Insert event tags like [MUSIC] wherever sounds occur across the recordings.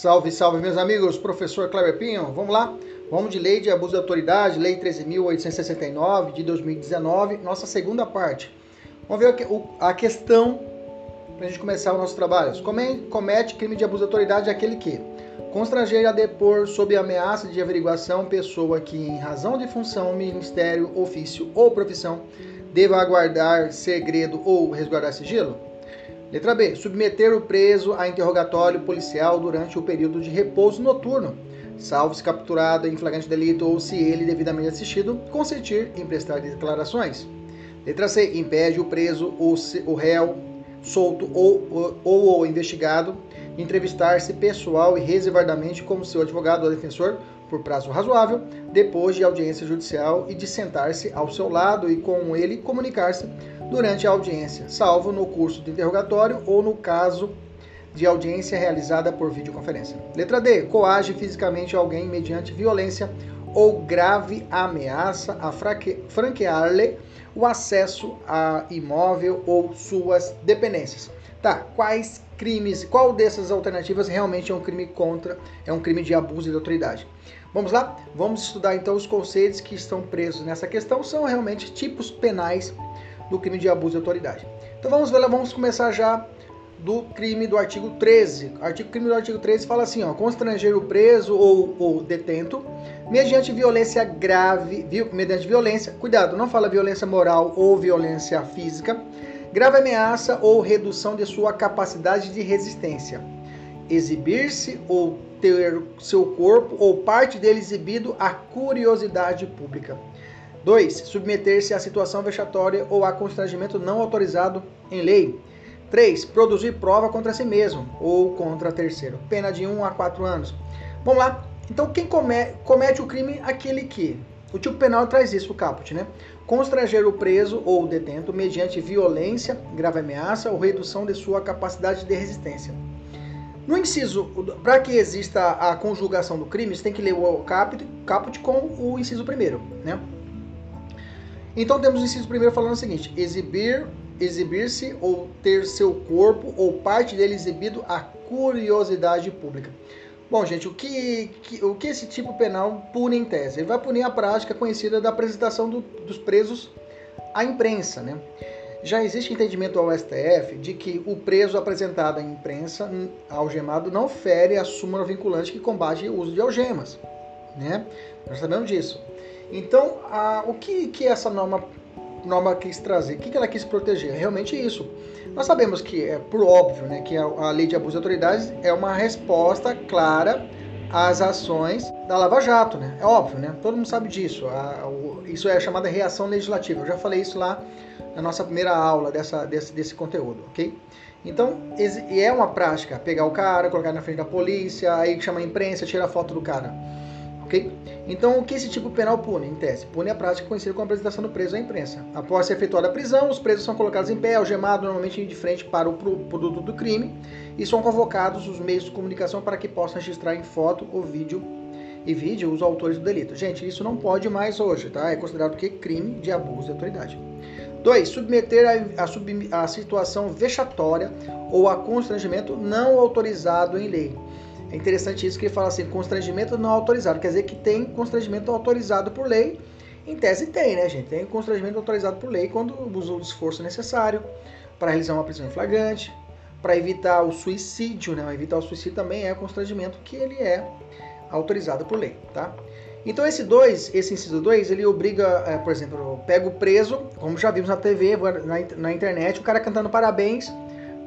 Salve, salve, meus amigos. Professor Cleber Pinho, vamos lá? Vamos de Lei de Abuso de Autoridade, Lei 13.869 de 2019, nossa segunda parte. Vamos ver a questão para a gente começar o nosso trabalho. Comete crime de abuso de autoridade aquele que constranger a depor sob ameaça de averiguação pessoa que, em razão de função, ministério, ofício ou profissão, deva aguardar segredo ou resguardar sigilo. Letra B. Submeter o preso a interrogatório policial durante o período de repouso noturno, salvo se capturado em flagrante delito ou se ele devidamente assistido, consentir em prestar declarações. Letra C. Impede o preso, o réu, solto ou, ou o investigado entrevistar-se pessoal e reservadamente com seu advogado ou defensor por prazo razoável, depois de audiência judicial e de sentar-se ao seu lado e com ele comunicar-se durante a audiência, salvo no curso de interrogatório ou no caso de audiência realizada por videoconferência. Letra D. Coage fisicamente alguém mediante violência ou grave ameaça a franquear-lhe o acesso a imóvel ou suas dependências. Tá, quais crimes, qual dessas alternativas realmente é um crime contra, é um crime de abuso de autoridade? Vamos lá? Vamos estudar então os conceitos que estão presos nessa questão, são realmente tipos penais do crime de abuso de autoridade. Então vamos ver, vamos começar já do crime do artigo 13. O artigo crime do artigo 13 fala assim, ó, constranger o preso ou, ou detento mediante violência grave, mediante violência, cuidado, não fala violência moral ou violência física, grave ameaça ou redução de sua capacidade de resistência, exibir-se ou ter seu corpo ou parte dele exibido à curiosidade pública. 2. Submeter-se à situação vexatória ou a constrangimento não autorizado em lei. 3. Produzir prova contra si mesmo ou contra terceiro. Pena de 1 a 4 anos. Vamos lá. Então, quem comete o crime? Aquele que. O tipo penal traz isso, o caput, né? Constranger o preso ou o detento mediante violência, grave ameaça ou redução de sua capacidade de resistência. No inciso, para que exista a conjugação do crime, você tem que ler o caput, caput com o inciso primeiro, né? Então temos o inciso primeiro falando o seguinte: exibir, exibir-se ou ter seu corpo ou parte dele exibido à curiosidade pública. Bom, gente, o que, que, o que esse tipo penal pune em tese? Ele vai punir a prática conhecida da apresentação do, dos presos à imprensa, né? Já existe entendimento ao STF de que o preso apresentado à imprensa, algemado, não fere a súmula vinculante que combate o uso de algemas, né? Nós sabemos disso. Então, a, o que, que essa norma norma quis trazer? O que ela quis proteger? Realmente isso. Nós sabemos que, é por óbvio, né, que a, a lei de abuso de autoridades é uma resposta clara às ações da Lava Jato, né? É óbvio, né? Todo mundo sabe disso. A, o, isso é chamada reação legislativa. Eu já falei isso lá na nossa primeira aula dessa, desse, desse conteúdo, ok? Então, é uma prática pegar o cara, colocar na frente da polícia, aí chama a imprensa, tira a foto do cara ok? Então, o que esse tipo penal pune, em tese? Pune a prática conhecida como apresentação do preso à imprensa. Após ser efetuada a prisão, os presos são colocados em pé, algemados, normalmente de frente para o produto do crime, e são convocados os meios de comunicação para que possam registrar em foto ou vídeo e vídeo os autores do delito. Gente, isso não pode mais hoje, tá? É considerado que crime de abuso de autoridade. 2. Submeter a, a, sub, a situação vexatória ou a constrangimento não autorizado em lei. É interessante isso que ele fala assim, constrangimento não autorizado. Quer dizer que tem constrangimento autorizado por lei. Em tese tem, né, gente? Tem constrangimento autorizado por lei quando usa o esforço necessário para realizar uma prisão em flagrante, para evitar o suicídio, né? Evitar o suicídio também é constrangimento que ele é autorizado por lei, tá? Então esse 2, esse inciso 2, ele obriga, é, por exemplo, pega o preso, como já vimos na TV, na, na internet, o cara cantando parabéns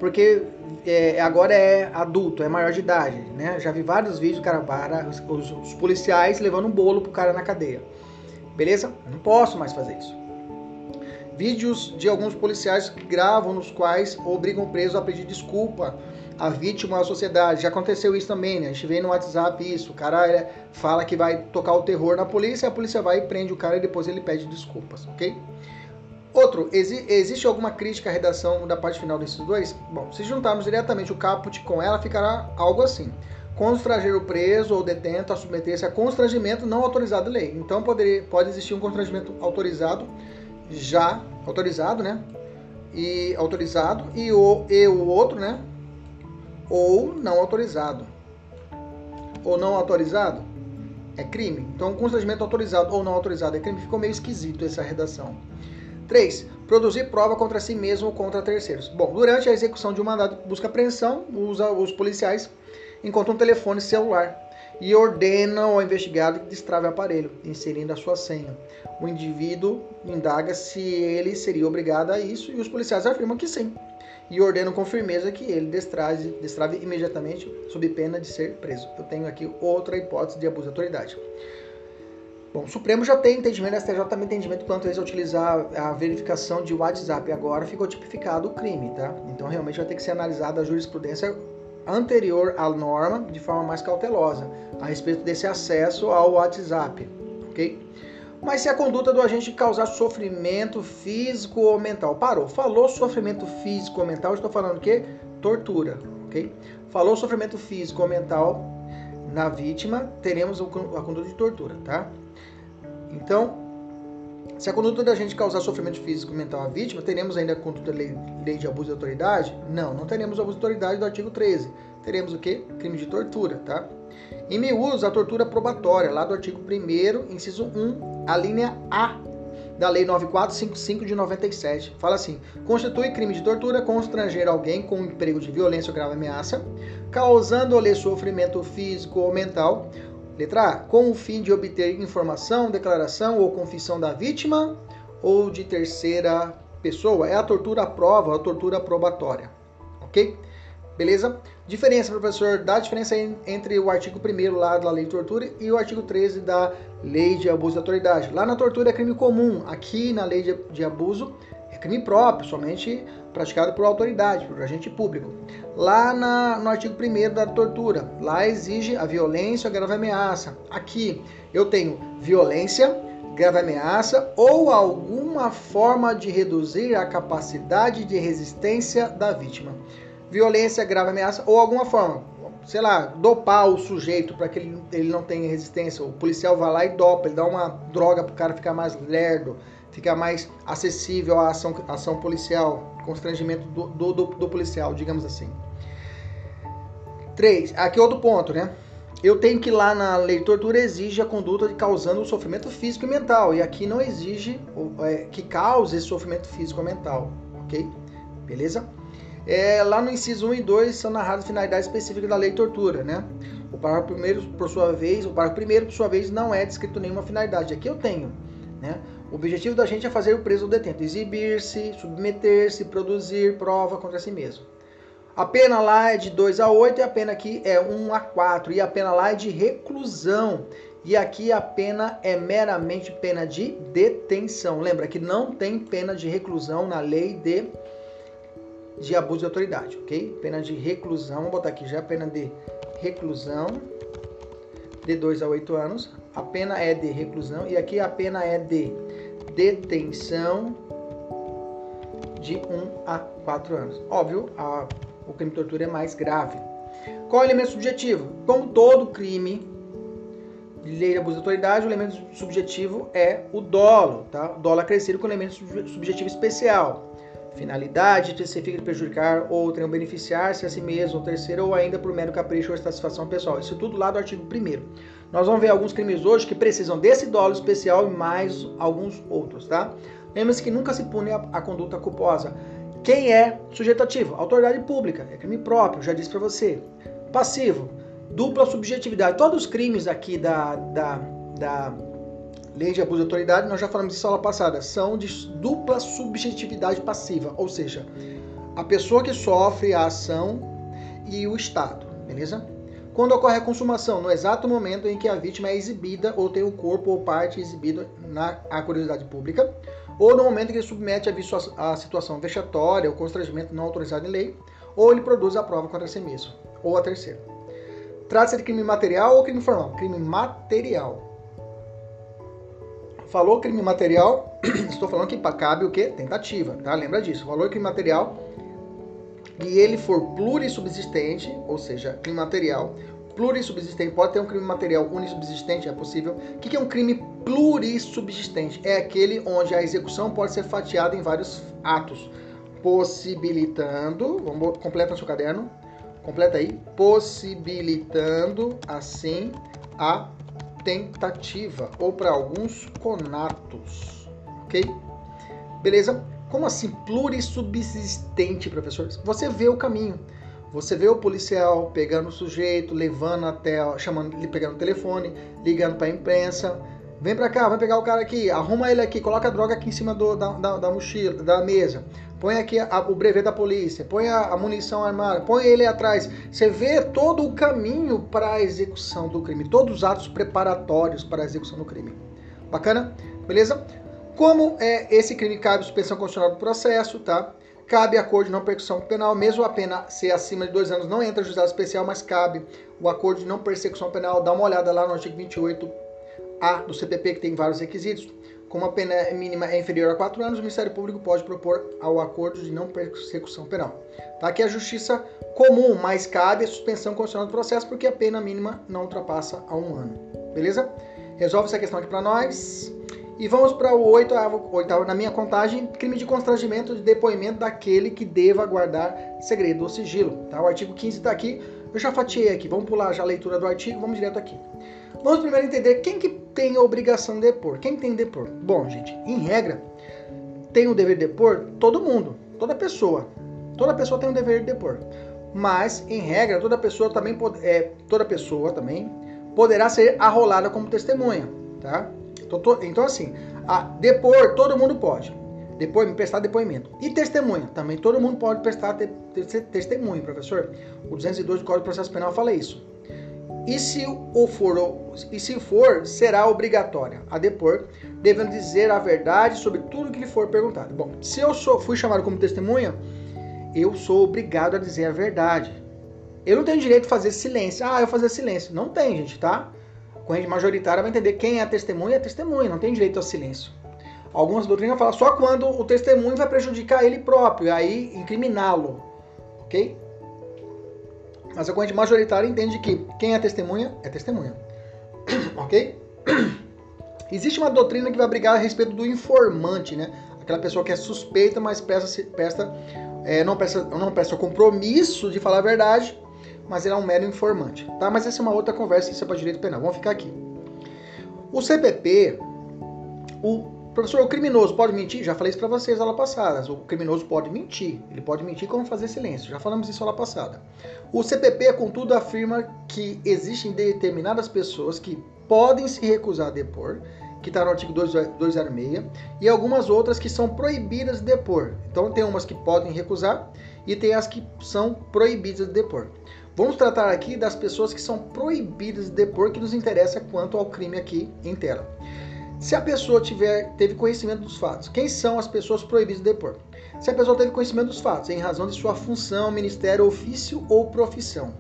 porque é, agora é adulto, é maior de idade, né? Já vi vários vídeos cara para os, os, policiais levando um bolo pro cara na cadeia. Beleza? Não posso mais fazer isso. Vídeos de alguns policiais que gravam nos quais obrigam o preso a pedir desculpa à vítima à sociedade. Já aconteceu isso também, né? A gente vê no WhatsApp isso. O cara fala que vai tocar o terror na polícia, a polícia vai e prende o cara e depois ele pede desculpas, ok? Outro, exi existe alguma crítica à redação da parte final desses dois? Bom, se juntarmos diretamente o caput com ela, ficará algo assim. Constranger o preso ou detento a submeter-se a constrangimento não autorizado em lei. Então poderia, pode existir um constrangimento autorizado, já autorizado, né? E autorizado, e o, e o outro, né? Ou não autorizado. ou não autorizado é crime. Então, constrangimento autorizado ou não autorizado é crime. Ficou meio esquisito essa redação. 3. Produzir prova contra si mesmo ou contra terceiros. Bom, durante a execução de um mandado de busca apreensão, os, os policiais encontram um telefone celular e ordenam ao investigado que destrave o aparelho, inserindo a sua senha. O indivíduo indaga se ele seria obrigado a isso e os policiais afirmam que sim. E ordenam com firmeza que ele destrave, destrave imediatamente, sob pena de ser preso. Eu tenho aqui outra hipótese de abuso de autoridade. Bom, o Supremo já tem entendimento, a STJ também tem entendimento quanto a utilizar a verificação de WhatsApp. Agora ficou tipificado o crime, tá? Então realmente vai ter que ser analisada a jurisprudência anterior à norma de forma mais cautelosa a respeito desse acesso ao WhatsApp, ok? Mas se a conduta do agente causar sofrimento físico ou mental, parou, falou sofrimento físico ou mental, estou falando o quê? Tortura, ok? Falou sofrimento físico ou mental na vítima, teremos a conduta de tortura, tá? Então, se a conduta da gente causar sofrimento físico mental à vítima, teremos ainda a conduta lei, lei de abuso de autoridade? Não, não teremos abuso de autoridade do artigo 13. Teremos o quê? Crime de tortura, tá? Em miúdos, a tortura probatória, lá do artigo 1 inciso 1, a linha A da Lei 9455 de 97. Fala assim: constitui crime de tortura constranger alguém com um emprego de violência ou grave ameaça, causando-lhe sofrimento físico ou mental, Letra A. Com o fim de obter informação, declaração ou confissão da vítima ou de terceira pessoa. É a tortura à prova, a tortura probatória. Ok? Beleza? Diferença, professor, da diferença entre o artigo 1 lá da lei de tortura e o artigo 13 da lei de abuso de autoridade. Lá na tortura é crime comum, aqui na lei de, abuso crime próprio, somente praticado por autoridade, por agente público. Lá na, no artigo 1 da tortura, lá exige a violência ou grave ameaça. Aqui eu tenho violência, grave ameaça ou alguma forma de reduzir a capacidade de resistência da vítima. Violência, grave ameaça ou alguma forma, sei lá, dopar o sujeito para que ele, ele não tenha resistência. O policial vai lá e dopa, ele dá uma droga para o cara ficar mais lerdo fica mais acessível à ação, ação policial, constrangimento do, do, do, do policial, digamos assim. Três, aqui outro ponto, né? Eu tenho que lá na lei de tortura exige a conduta de causando sofrimento físico e mental. E aqui não exige é, que cause esse sofrimento físico ou mental. Ok? Beleza? É, lá no inciso 1 e 2 são narradas finalidades específicas da lei de tortura, né? O parágrafo primeiro, por sua vez, o parágrafo primeiro, por sua vez, não é descrito nenhuma finalidade. Aqui eu tenho, né? O objetivo da gente é fazer o preso ou detento exibir-se, submeter-se, produzir prova contra si mesmo. A pena lá é de 2 a 8 e a pena aqui é 1 a 4. E a pena lá é de reclusão. E aqui a pena é meramente pena de detenção. Lembra que não tem pena de reclusão na lei de, de abuso de autoridade, ok? Pena de reclusão, vou botar aqui já a pena de reclusão de 2 a 8 anos. A pena é de reclusão e aqui a pena é de detenção de 1 a 4 anos. Óbvio, a, o crime de tortura é mais grave. Qual é o elemento subjetivo? Como todo crime de lei de abuso de autoridade, o elemento subjetivo é o dolo, tá? O dolo acrescido com elemento subjetivo especial. Finalidade, de prejudicar outrem ou beneficiar-se a si mesmo, ou terceiro, ou ainda por mero capricho ou satisfação pessoal. Isso tudo lá do artigo 1 Nós vamos ver alguns crimes hoje que precisam desse dolo especial e mais alguns outros, tá? Lembre-se que nunca se pune a, a, conduta culposa. Quem é sujeito ativo? Autoridade pública, é crime próprio, já disse para você. Passivo, dupla subjetividade. Todos os crimes aqui da, da, da lei de abuso de autoridade, nós já falamos disso na aula passada, são de dupla subjetividade passiva, ou seja, a pessoa que sofre a ação e o Estado, beleza? Quando ocorre a consumação, no exato momento em que a vítima é exibida ou tem o corpo ou parte exibido na a curiosidade pública, ou no momento em que ele submete a, a situação vexatória ou constrangimento não autorizado em lei, ou ele produz a prova contra si mesmo, ou a terceira. Trata-se de crime material ou crime formal? Crime material. Falou crime material, [CLEARS THROAT] estou falando que cabe o quê? Tentativa, tá? Lembra disso. Falou crime material e ele for plurissubsistente, ou seja, crime material, plurissubsistente, pode ter um crime material unissubsistente, é possível. O que é um crime plurissubsistente? É aquele onde a execução pode ser fatiada em vários atos, possibilitando, vamos completar seu caderno, Completa aí. Possibilitando, assim, a tentativa. Ou para alguns, conatos. Ok? Beleza? Como assim plurissubsistente, professor? Você vê o caminho. Você vê o policial pegando o sujeito, levando até, chamando, pegando o telefone, ligando para a imprensa. Vem para cá, vai pegar o cara aqui, arruma ele aqui, coloca a droga aqui em cima do, da, da, da, mochila, da mesa. Põe aqui a, o brevet da polícia, põe a, a munição armada, põe ele atrás. Você vê todo o caminho para a execução do crime, todos os atos preparatórios para a execução do crime. Bacana? Beleza? Como é, esse crime cabe suspensão constitucional do processo, tá? Cabe acordo de não persecução penal, mesmo a pena ser acima de dois anos, não entra juizado especial, mas cabe o acordo de não persecução penal. Dá uma olhada lá no artigo 28A do CPP, que tem vários requisitos. Como a pena mínima é inferior a quatro anos, o Ministério Público pode propor ao acordo de não persecução penal. Tá aqui a justiça comum, mas cabe a suspensão constitucional do processo, porque a pena mínima não ultrapassa a um ano. Beleza? Resolve essa questão aqui para nós. E vamos para o oitavo, oitavo, na minha contagem, crime de constrangimento de depoimento daquele que deva guardar segredo ou sigilo. Tá? O artigo 15 está aqui, eu já fatiei aqui, vamos pular já a leitura do artigo, vamos direto aqui. Vamos primeiro entender quem que tem a obrigação de depor. Quem tem que depor? Bom, gente, em regra, tem o dever de depor todo mundo, toda pessoa. Toda pessoa tem o dever de depor. Mas, em regra, toda pessoa também, é, toda pessoa também poderá ser arrolada como testemunha, tá? Então, então assim, a, depor, todo mundo pode. Depois, prestar depoimento. E testemunha, também todo mundo pode prestar te, te, testemunho, professor. O 202 do Código de Processo Penal fala isso. E se o for, e se for, será obrigatória a depor, devendo dizer a verdade sobre tudo que lhe for perguntado. Bom, se eu sou, fui chamado como testemunha, eu sou obrigado a dizer a verdade. Eu não tenho direito de fazer silêncio. Ah, eu fazer silêncio. Não tem, gente, tá? Corrente majoritária vai entender quem é testemunha é testemunha, não tem direito ao silêncio. Algumas doutrinas falam só quando o testemunho vai prejudicar ele próprio, aí incriminá-lo, ok? Mas a corrente majoritária entende que quem é testemunha é testemunha, [CLEARS THROAT] ok? [CLEARS THROAT] Existe uma doutrina que vai brigar a respeito do informante, né? Aquela pessoa que é suspeita, mas presta, presta, é, não, presta, não presta compromisso de falar a verdade, mas ele é um mero informante, tá? Mas essa é uma outra conversa, isso é para direito penal. Vamos ficar aqui. O CPP, o professor, o criminoso pode mentir? Já falei isso para vocês aula passada. O criminoso pode mentir. Ele pode mentir como fazer silêncio. Já falamos isso aula passada. O CPP, contudo, afirma que existem determinadas pessoas que podem se recusar a depor, que está no artigo 206, e algumas outras que são proibidas de depor. Então tem umas que podem recusar e tem as que são proibidas de depor. Vamos tratar aqui das pessoas que são proibidas de depor, que nos interessa quanto ao crime aqui em tela. Se a pessoa tiver, teve conhecimento dos fatos, quem são as pessoas proibidas de depor? Se a pessoa teve conhecimento dos fatos, em razão de sua função, ministério, ofício ou profissão,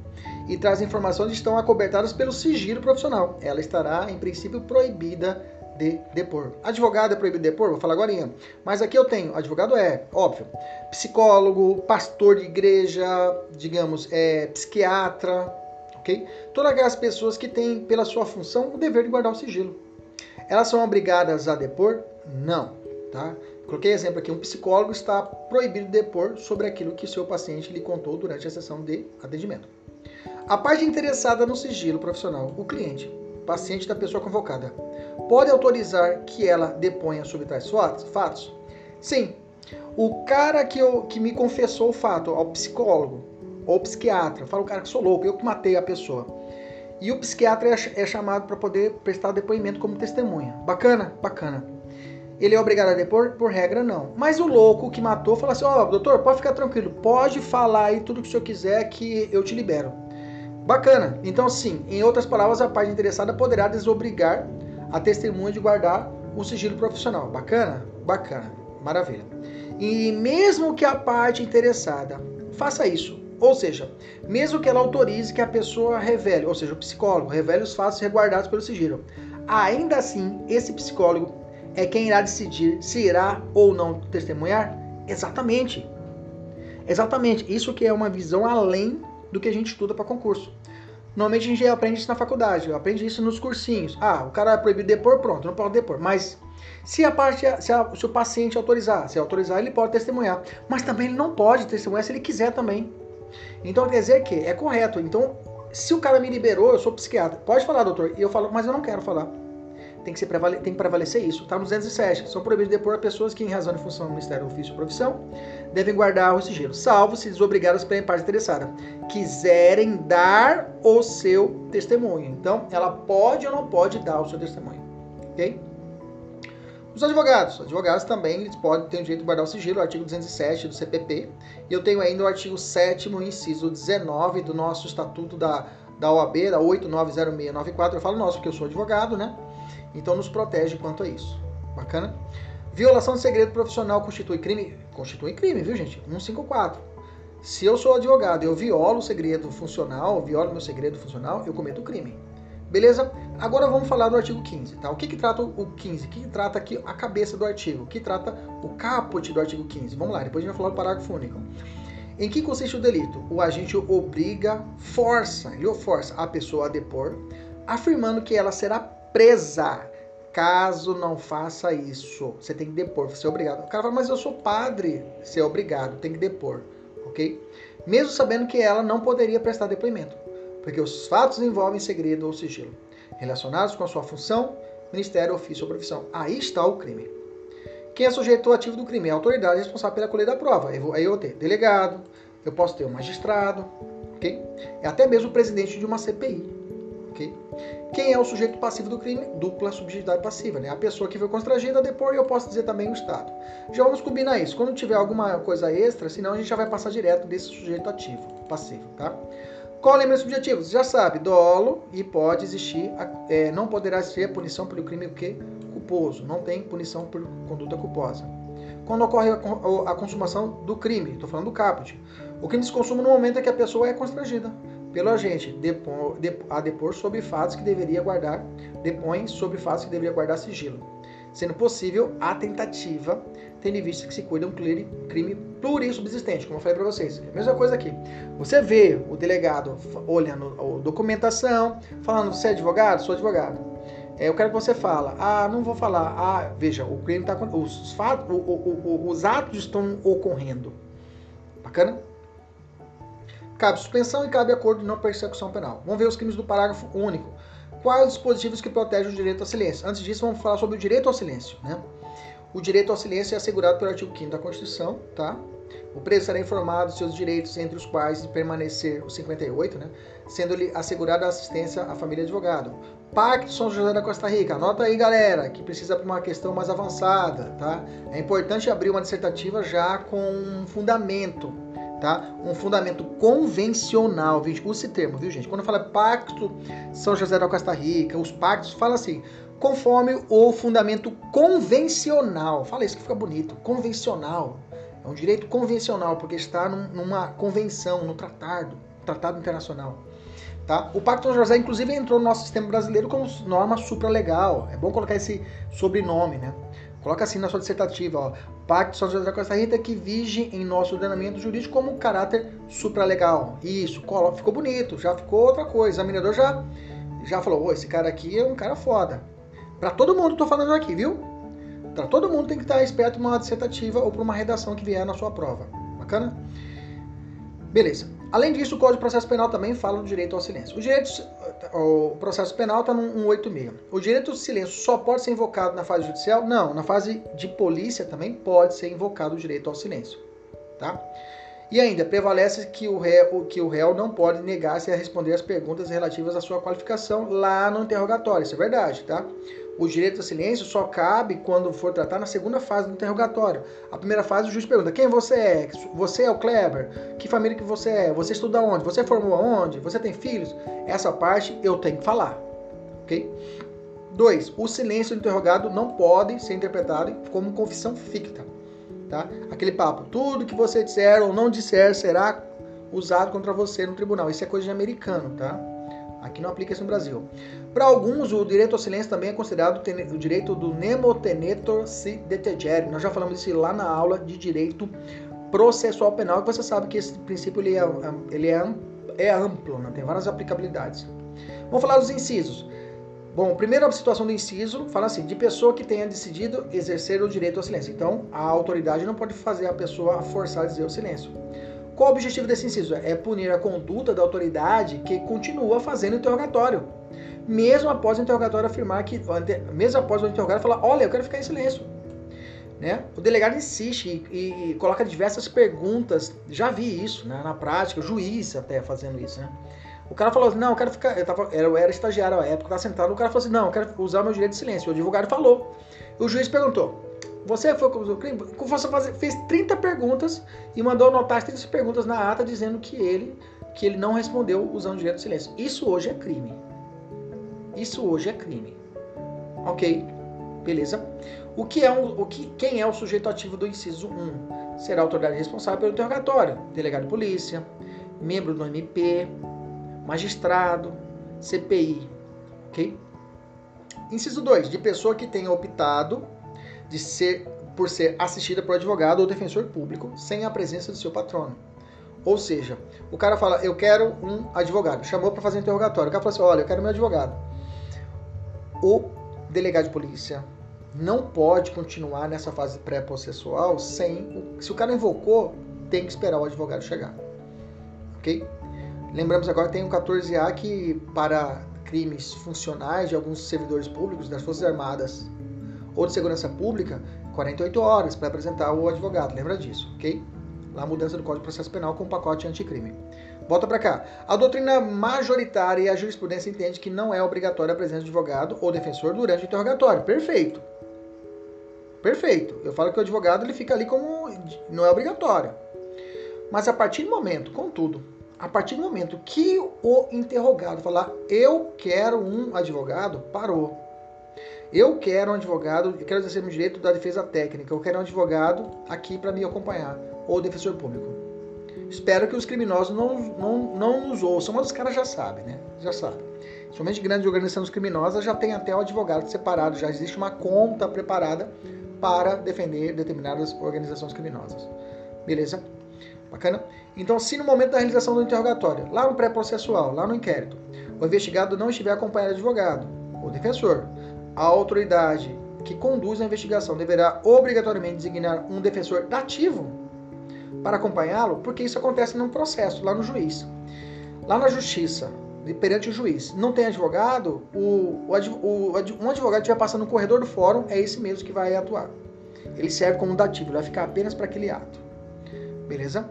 e traz informações que estão acobertadas pelo sigilo profissional, ela estará, em princípio, proibida de depor. Advogado é proibido de depor? Vou falar agora. Mas aqui eu tenho, advogado é, óbvio, psicólogo, pastor de igreja, digamos, é, psiquiatra, ok? Todas aquelas pessoas que têm, pela sua função, o dever de guardar o sigilo. Elas são obrigadas a depor? Não, tá? Coloquei exemplo aqui, um psicólogo está proibido de depor sobre aquilo que seu paciente lhe contou durante a sessão de atendimento. A parte interessada no sigilo profissional, o cliente, paciente da pessoa convocada, pode autorizar que ela deponha sobre tais fatos? Sim. O cara que, eu, que me confessou o fato, ao psicólogo ou psiquiatra, fala o cara que sou louco, eu que matei a pessoa. E o psiquiatra é, é chamado para poder prestar depoimento como testemunha. Bacana? Bacana. Ele é obrigado a depor? Por regra, não. Mas o louco que matou fala assim: Ó, oh, doutor, pode ficar tranquilo, pode falar aí tudo que o senhor quiser que eu te libero. Bacana. Então, sim, em outras palavras, a parte interessada poderá desobrigar a testemunha de guardar o sigilo profissional. Bacana? Bacana. Maravilha. E mesmo que a parte interessada faça isso, ou seja, mesmo que ela autorize que a pessoa revele, ou seja, o psicólogo revele os fatos reguardados pelo sigilo, ainda assim, esse psicólogo é quem irá decidir se irá ou não testemunhar? Exatamente. Exatamente. Isso que é uma visão além do que a gente estuda para concurso. Normalmente a gente aprende isso na faculdade, aprende isso nos cursinhos. Ah, o cara é proibido de depor, pronto, não pode depor. Mas se a parte, se, a, se o paciente autorizar, se autorizar, ele pode testemunhar. Mas também ele não pode testemunhar se ele quiser também. Então quer dizer que é correto. Então, se o cara me liberou, eu sou psiquiatra. Pode falar, doutor. E eu falo, mas eu não quero falar. Tem que, ser prevale... tem que prevalecer isso. Está no 207. São proibidos depor a pessoas que, em razão de função Ministério Ofício ou Profissão, devem guardar o sigilo, salvo se desobrigadas pela parte interessada, quiserem dar o seu testemunho. Então, ela pode ou não pode dar o seu testemunho. Ok? Os advogados. Os advogados também eles podem ter o direito de guardar o sigilo, artigo 207 do CPP. E eu tenho ainda o artigo 7 inciso 19 do nosso estatuto da, da OAB, da 890694. Eu falo nosso porque eu sou advogado, né? Então nos protege quanto a isso. Bacana? Violação de segredo profissional constitui crime? Constitui crime, viu, gente? 154. Se eu sou advogado e eu violo o segredo funcional, violo meu segredo funcional, eu cometo crime. Beleza? Agora vamos falar do artigo 15, tá? O que, que trata o 15? O que, que trata aqui a cabeça do artigo? O que trata o caput do artigo 15? Vamos lá, depois a gente vai falar do parágrafo único. Em que consiste o delito? O agente obriga, força, ele força a pessoa a depor, afirmando que ela será presa caso não faça isso. Você tem que depor, você é obrigado. O cara fala, mas eu sou padre. Você é obrigado, tem que depor, ok? Mesmo sabendo que ela não poderia prestar depoimento porque os fatos envolvem segredo ou sigilo, relacionados com a sua função, ministério, ofício ou profissão. Aí está o crime. Quem é sujeito ativo do crime? É a autoridade responsável pela colheita da prova. Aí eu vou ter delegado, eu posso ter um magistrado, ok? É até mesmo o presidente de uma CPI? Quem é o sujeito passivo do crime? Dupla subjetividade passiva, né? A pessoa que foi constrangida depois eu posso dizer também o Estado. Já vamos combinar isso. Quando tiver alguma coisa extra, senão a gente já vai passar direto desse sujeito ativo, passivo, tá? Qual lembra subjetivo? Você já sabe, dolo e pode existir, é, não poderá ser punição pelo crime o quê? culposo, não tem punição por conduta culposa. Quando ocorre a, consumação do crime, estou falando do caput, o crime se consuma no momento em que a pessoa é constrangida pelo agente a depor sobre fatos que deveria guardar, depõe sobre fatos que deveria guardar sigilo, sendo possível a tentativa tendo em vista que se cuida um crime plurissubsistente, como eu falei para vocês. É mesma coisa aqui. Você vê o delegado olhando a documentação, falando, você é advogado? Sou advogado. É, eu quero que você fala. Ah, não vou falar. Ah, veja, o crime está os fatos, os atos estão ocorrendo. Bacana? Cabe suspensão e cabe acordo de não persecução penal. Vamos ver os crimes do parágrafo único. Quais os dispositivos que protegem o direito ao silêncio? Antes disso, vamos falar sobre o direito ao silêncio, né? O direito ao silêncio é assegurado pelo artigo 5 da Constituição, tá? O preso será informado dos seus direitos, entre os quais permanecer o 58, né? Sendo-lhe assegurada a assistência à família advogado. Pacto São José da Costa Rica. Anota aí, galera, que precisa para uma questão mais avançada, tá? É importante abrir uma dissertativa já com um fundamento, tá? Um fundamento convencional? Use esse termo, viu, gente? Quando fala Pacto São José da Costa Rica, os pactos, fala assim, conforme o fundamento convencional. Fala isso que fica bonito. Convencional. É um direito convencional, porque está num, numa convenção, no tratado, tratado internacional. Tá? O Pacto São José, inclusive, entrou no nosso sistema brasileiro como norma supralegal. É bom colocar esse sobrenome, né? Coloca assim na sua dissertativa, ó, Pacto São José da Costa Rica que vige em nosso ordenamento jurídico como caráter supralegal. Isso, ficou bonito, já ficou outra coisa. O examinador já, já falou, esse cara aqui é um cara foda. Para todo mundo tô falando aqui, viu? Para todo mundo tem que estar esperto para uma dissertativa ou para uma redação que vier na sua prova. Bacana? Beleza. Além disso, o Código de Processo Penal também fala do direito ao silêncio. O, direito, o processo penal está no 186. O direito ao silêncio só pode ser invocado na fase judicial? Não. Na fase de polícia também pode ser invocado o direito ao silêncio. Tá? E ainda, prevalece que o, réu, que o réu não pode negar-se a responder as perguntas relativas à sua qualificação lá no interrogatório. Isso é verdade, tá? O direito ao silêncio só cabe quando for tratar na segunda fase do interrogatório. A primeira fase, o juiz pergunta: quem você é? Você é o Kleber? Que família que você é? Você estuda onde? Você formou aonde? Você tem filhos? Essa parte eu tenho que falar, ok? 2. O silêncio do interrogado não pode ser interpretado como confissão ficta. Tá? Aquele papo, tudo que você disser ou não disser será usado contra você no tribunal. Isso é coisa de americano, tá? Aqui não aplica isso no Brasil. Para alguns, o direito ao silêncio também é considerado o direito do nemo tenetur si detegere. Nós já falamos isso lá na aula de direito processual penal, que você sabe que esse princípio ele é, ele é, é amplo, né? tem várias aplicabilidades. Vamos falar dos incisos. Bom, primeiro a situação do inciso fala assim, de pessoa que tenha decidido exercer o direito ao silêncio. Então, a autoridade não pode fazer a pessoa forçar a dizer o silêncio. Qual o objetivo desse inciso? É punir a conduta da autoridade que continua fazendo interrogatório. Mesmo após o interrogatório afirmar que. Mesmo após o interrogatório falar, olha, eu quero ficar em silêncio. Né? O delegado insiste e, e, e, coloca diversas perguntas. Já vi isso né? na prática, o juiz até fazendo isso. Né? O cara falou assim, não, eu quero ficar. Eu, tava, eu era estagiário à época, estava sentado. O cara falou assim, não, eu quero usar meu direito de silêncio. O advogado falou. O juiz perguntou, você foi com o crime? Você fez 30 perguntas e mandou anotar as 30 perguntas na ata dizendo que ele, que ele não respondeu usando o direito de silêncio. Isso hoje é crime. Isso hoje é crime. Ok? Beleza? O que é um, o que, quem é o sujeito ativo do inciso 1? Será a autoridade responsável pelo interrogatório, delegado de polícia, membro do MP, magistrado, CPI. Ok? Inciso 2, de pessoa que tenha optado de ser por ser assistida por advogado ou defensor público sem a presença do seu patrono. Ou seja, o cara fala, eu quero um advogado, chamou para fazer um interrogatório. O cara fala assim, olha, eu quero meu advogado. O delegado de polícia não pode continuar nessa fase pré-processual sem. Se o cara invocou, tem que esperar o advogado chegar. Ok? Lembramos agora que tem um 14A que, para crimes funcionais de alguns servidores públicos das Forças Armadas ou de Segurança Pública, 48 horas para apresentar o advogado. Lembra disso, ok? Lá a mudança do Código de Processo Penal com o pacote anticrime. Volta para cá. A doutrina majoritária e a jurisprudência entende que não é obrigatória a presença de advogado ou defensor durante o interrogatório. Perfeito. Perfeito. Eu falo que o advogado ele fica ali como não é obrigatório. Mas a partir do momento, contudo, a partir do momento que o interrogado falar eu quero um advogado, parou. Eu quero um advogado, eu quero exercer meu direito da defesa técnica, eu quero um advogado aqui para me acompanhar, ou defensor público. Espero que os criminosos não, não, não nos ouçam, mas os caras já sabem, né? Já sabem. Somente grandes organizações criminosas já tem até o advogado separado, já existe uma conta preparada para defender determinadas organizações criminosas. Beleza? Bacana? Então, se no momento da realização do interrogatório, lá no pré-processual, lá no inquérito, o investigado não estiver acompanhado de advogado ou defensor, a autoridade que conduz a investigação deverá obrigatoriamente designar um defensor ativo para acompanhá-lo, porque isso acontece num processo, lá no juiz. Lá na justiça, perante o juiz, não tem advogado, o, o, o, um advogado estiver passando no corredor do fórum é esse mesmo que vai atuar. Ele serve como dativo, ele vai ficar apenas para aquele ato. Beleza?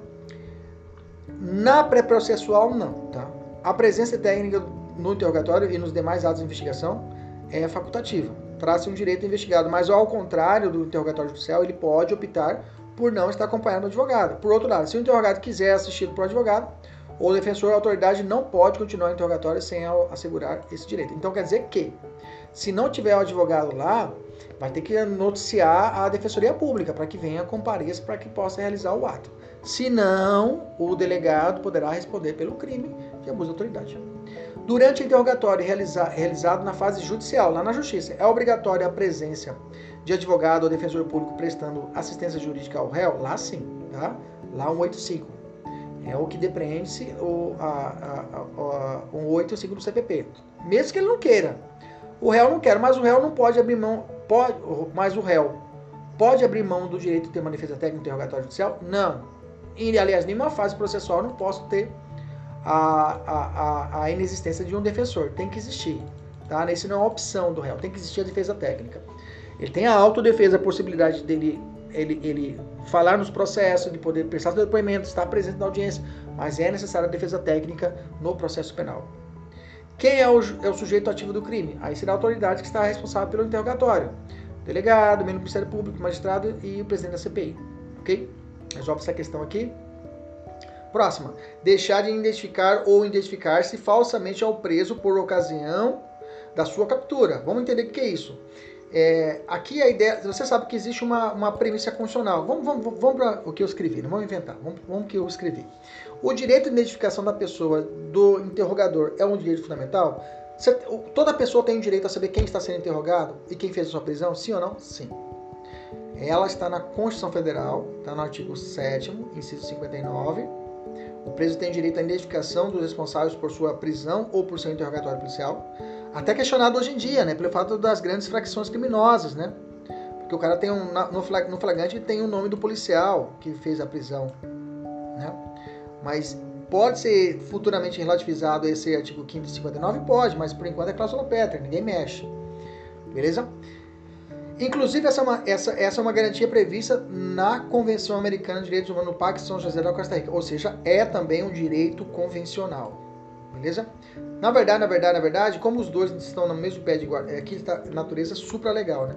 Na pré-processual, não. Tá? A presença técnica no interrogatório e nos demais atos de investigação é facultativa. Traz-se um direito investigado, mas ao contrário do interrogatório judicial, ele pode optar por não estar acompanhado do advogado. Por outro lado, se o interrogado quiser assistido por advogado, o defensor, a autoridade não pode continuar o interrogatório sem assegurar esse direito. Então quer dizer que, se não tiver o advogado lá, vai ter que noticiar a defensoria pública para que venha compareça para que possa realizar o ato. Se não, o delegado poderá responder pelo crime de abuso de autoridade. Durante o interrogatório realiza, realizado na fase judicial, lá na justiça, é obrigatória a presença de advogado ou defensor público prestando assistência jurídica ao réu? Lá sim, tá? Lá 185. É o que depreende-se o, a, a, a, 185 do CPP. Mesmo que ele não queira. O réu não quer, mas o réu não pode abrir mão, pode, mas o réu pode abrir mão do direito de ter uma defesa técnica no interrogatório judicial? Não. E, aliás, nenhuma fase processual não posso ter a, a, a, inexistência de um defensor. Tem que existir. Tá? Isso não é uma opção do réu. Tem que existir a defesa técnica. Ele tem a autodefesa, a possibilidade dele ele, ele falar nos processos, de poder prestar seu depoimento, estar presente na audiência, mas é necessária a defesa técnica no processo penal. Quem é o, é o sujeito ativo do crime? Aí será a autoridade que está responsável pelo interrogatório. Delegado, membro do Ministério Público, magistrado e o presidente da CPI. Ok? Resolve essa questão aqui. Próxima. Deixar de identificar ou identificar-se falsamente ao preso por ocasião da sua captura. Vamos entender o que é isso. É, aqui a ideia. Você sabe que existe uma, uma premissa constitucional. Vamos, vamos, vamos para o que eu escrevi, não vamos inventar. Vamos, vamos que eu escrevi. O direito de identificação da pessoa do interrogador é um direito fundamental? Você, toda pessoa tem o direito a saber quem está sendo interrogado e quem fez a sua prisão? Sim ou não? Sim. Ela está na Constituição Federal, está no artigo 7, inciso 59. O preso tem direito à identificação dos responsáveis por sua prisão ou por seu interrogatório policial. Até questionado hoje em dia, né? Pelo fato das grandes fracções criminosas, né? Porque o cara tem um. No flagrante tem o nome do policial que fez a prisão. Né? Mas pode ser futuramente relativizado esse artigo 5 e 59? Pode, mas por enquanto é cláusula pétrea, ninguém mexe. Beleza? Inclusive, essa é, uma, essa, essa é uma garantia prevista na Convenção Americana de Direitos Humanos no Pacto São José da Costa Rica, ou seja, é também um direito convencional. Beleza? Na verdade, na verdade, na verdade, como os dois estão no mesmo pé de guarda, aqui está natureza supra-legal, né?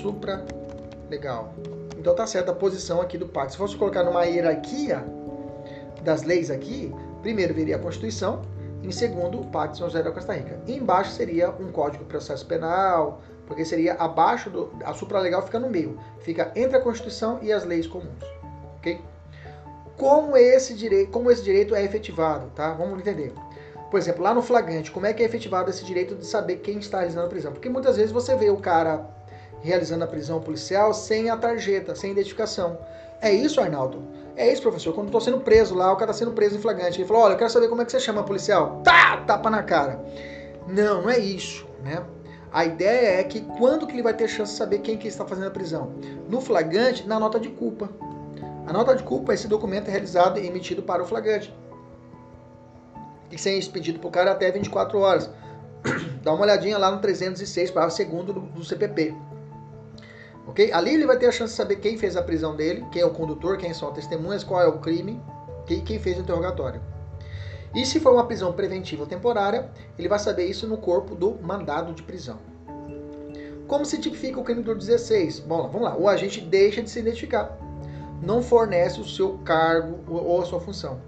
Supra-legal. Então tá certa a posição aqui do pacto. Se fosse colocar numa hierarquia das leis aqui, primeiro viria a Constituição, em segundo, o Pacto de São José da Costa Rica. E embaixo seria um Código de Processo Penal, porque seria abaixo do. A supralegal fica no meio, fica entre a Constituição e as leis comuns. Ok? Como esse direito, como esse direito é efetivado, tá? Vamos entender. Por exemplo, lá no flagrante, como é que é efetivado esse direito de saber quem está realizando a prisão? Porque muitas vezes você vê o cara realizando a prisão policial sem a tarjeta, sem identificação. É isso, Arnaldo? É isso, professor. Quando eu tô sendo preso lá, o cara tá sendo preso em flagrante. Ele falou: Olha, eu quero saber como é que você chama policial. Tá! Tapa na cara. Não, não é isso, né? A ideia é que quando que ele vai ter chance de saber quem que está fazendo a prisão? No flagrante, na nota de culpa. A nota de culpa é esse documento realizado e emitido para o flagrante. Tem que ser expedido para o cara até 24 horas. [CLEARS THROAT] Dá uma olhadinha lá no 306, parágrafo segundo do, do CPP. Ok? Ali ele vai ter a chance de saber quem fez a prisão dele, quem é o condutor, quem são as testemunhas, qual é o crime, quem fez o interrogatório. E se for uma prisão preventiva ou temporária, ele vai saber isso no corpo do mandado de prisão. Como se tipifica o crime do 16? Bom, vamos lá. O agente deixa de se identificar. Não fornece o seu cargo ou a sua função.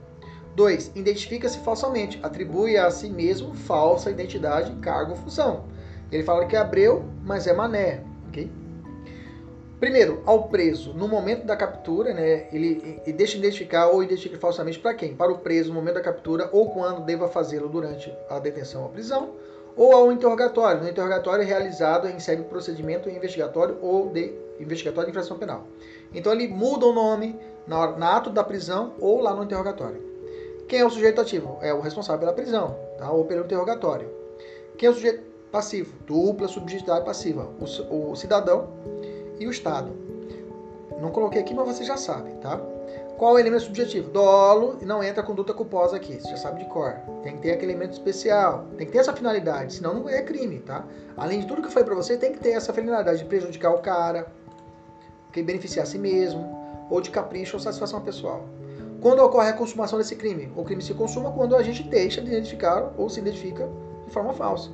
2. Identifica-se falsamente. Atribui a si mesmo falsa identidade, cargo ou função. Ele fala que é Abreu, mas é Mané. ok? Primeiro, ao preso, no momento da captura, né, ele, ele deixa identificar ou identifica falsamente para quem? Para o preso no momento da captura ou quando deva fazê-lo durante a detenção ou prisão, ou ao interrogatório, no interrogatório realizado em série procedimento investigatório ou de investigatório de infração penal. Então ele muda o nome na, na ato da prisão ou lá no interrogatório. Quem é o sujeito ativo? É o responsável pela prisão, tá? ou pelo interrogatório. Quem é o sujeito passivo? Dupla subjetividade passiva. O, o cidadão e o Estado. Não coloquei aqui, mas você já sabe, tá? Qual é o elemento subjetivo? Dolo e não entra conduta culposa aqui, você já sabe de cor. Tem que ter aquele elemento especial, tem que ter essa finalidade, senão não é crime, tá? Além de tudo que eu falei pra você, tem que ter essa finalidade de prejudicar o cara, que beneficiar a si mesmo, ou de capricho ou satisfação pessoal. Quando ocorre a consumação desse crime? O crime se consuma quando a gente deixa de identificar ou se identifica de forma falsa.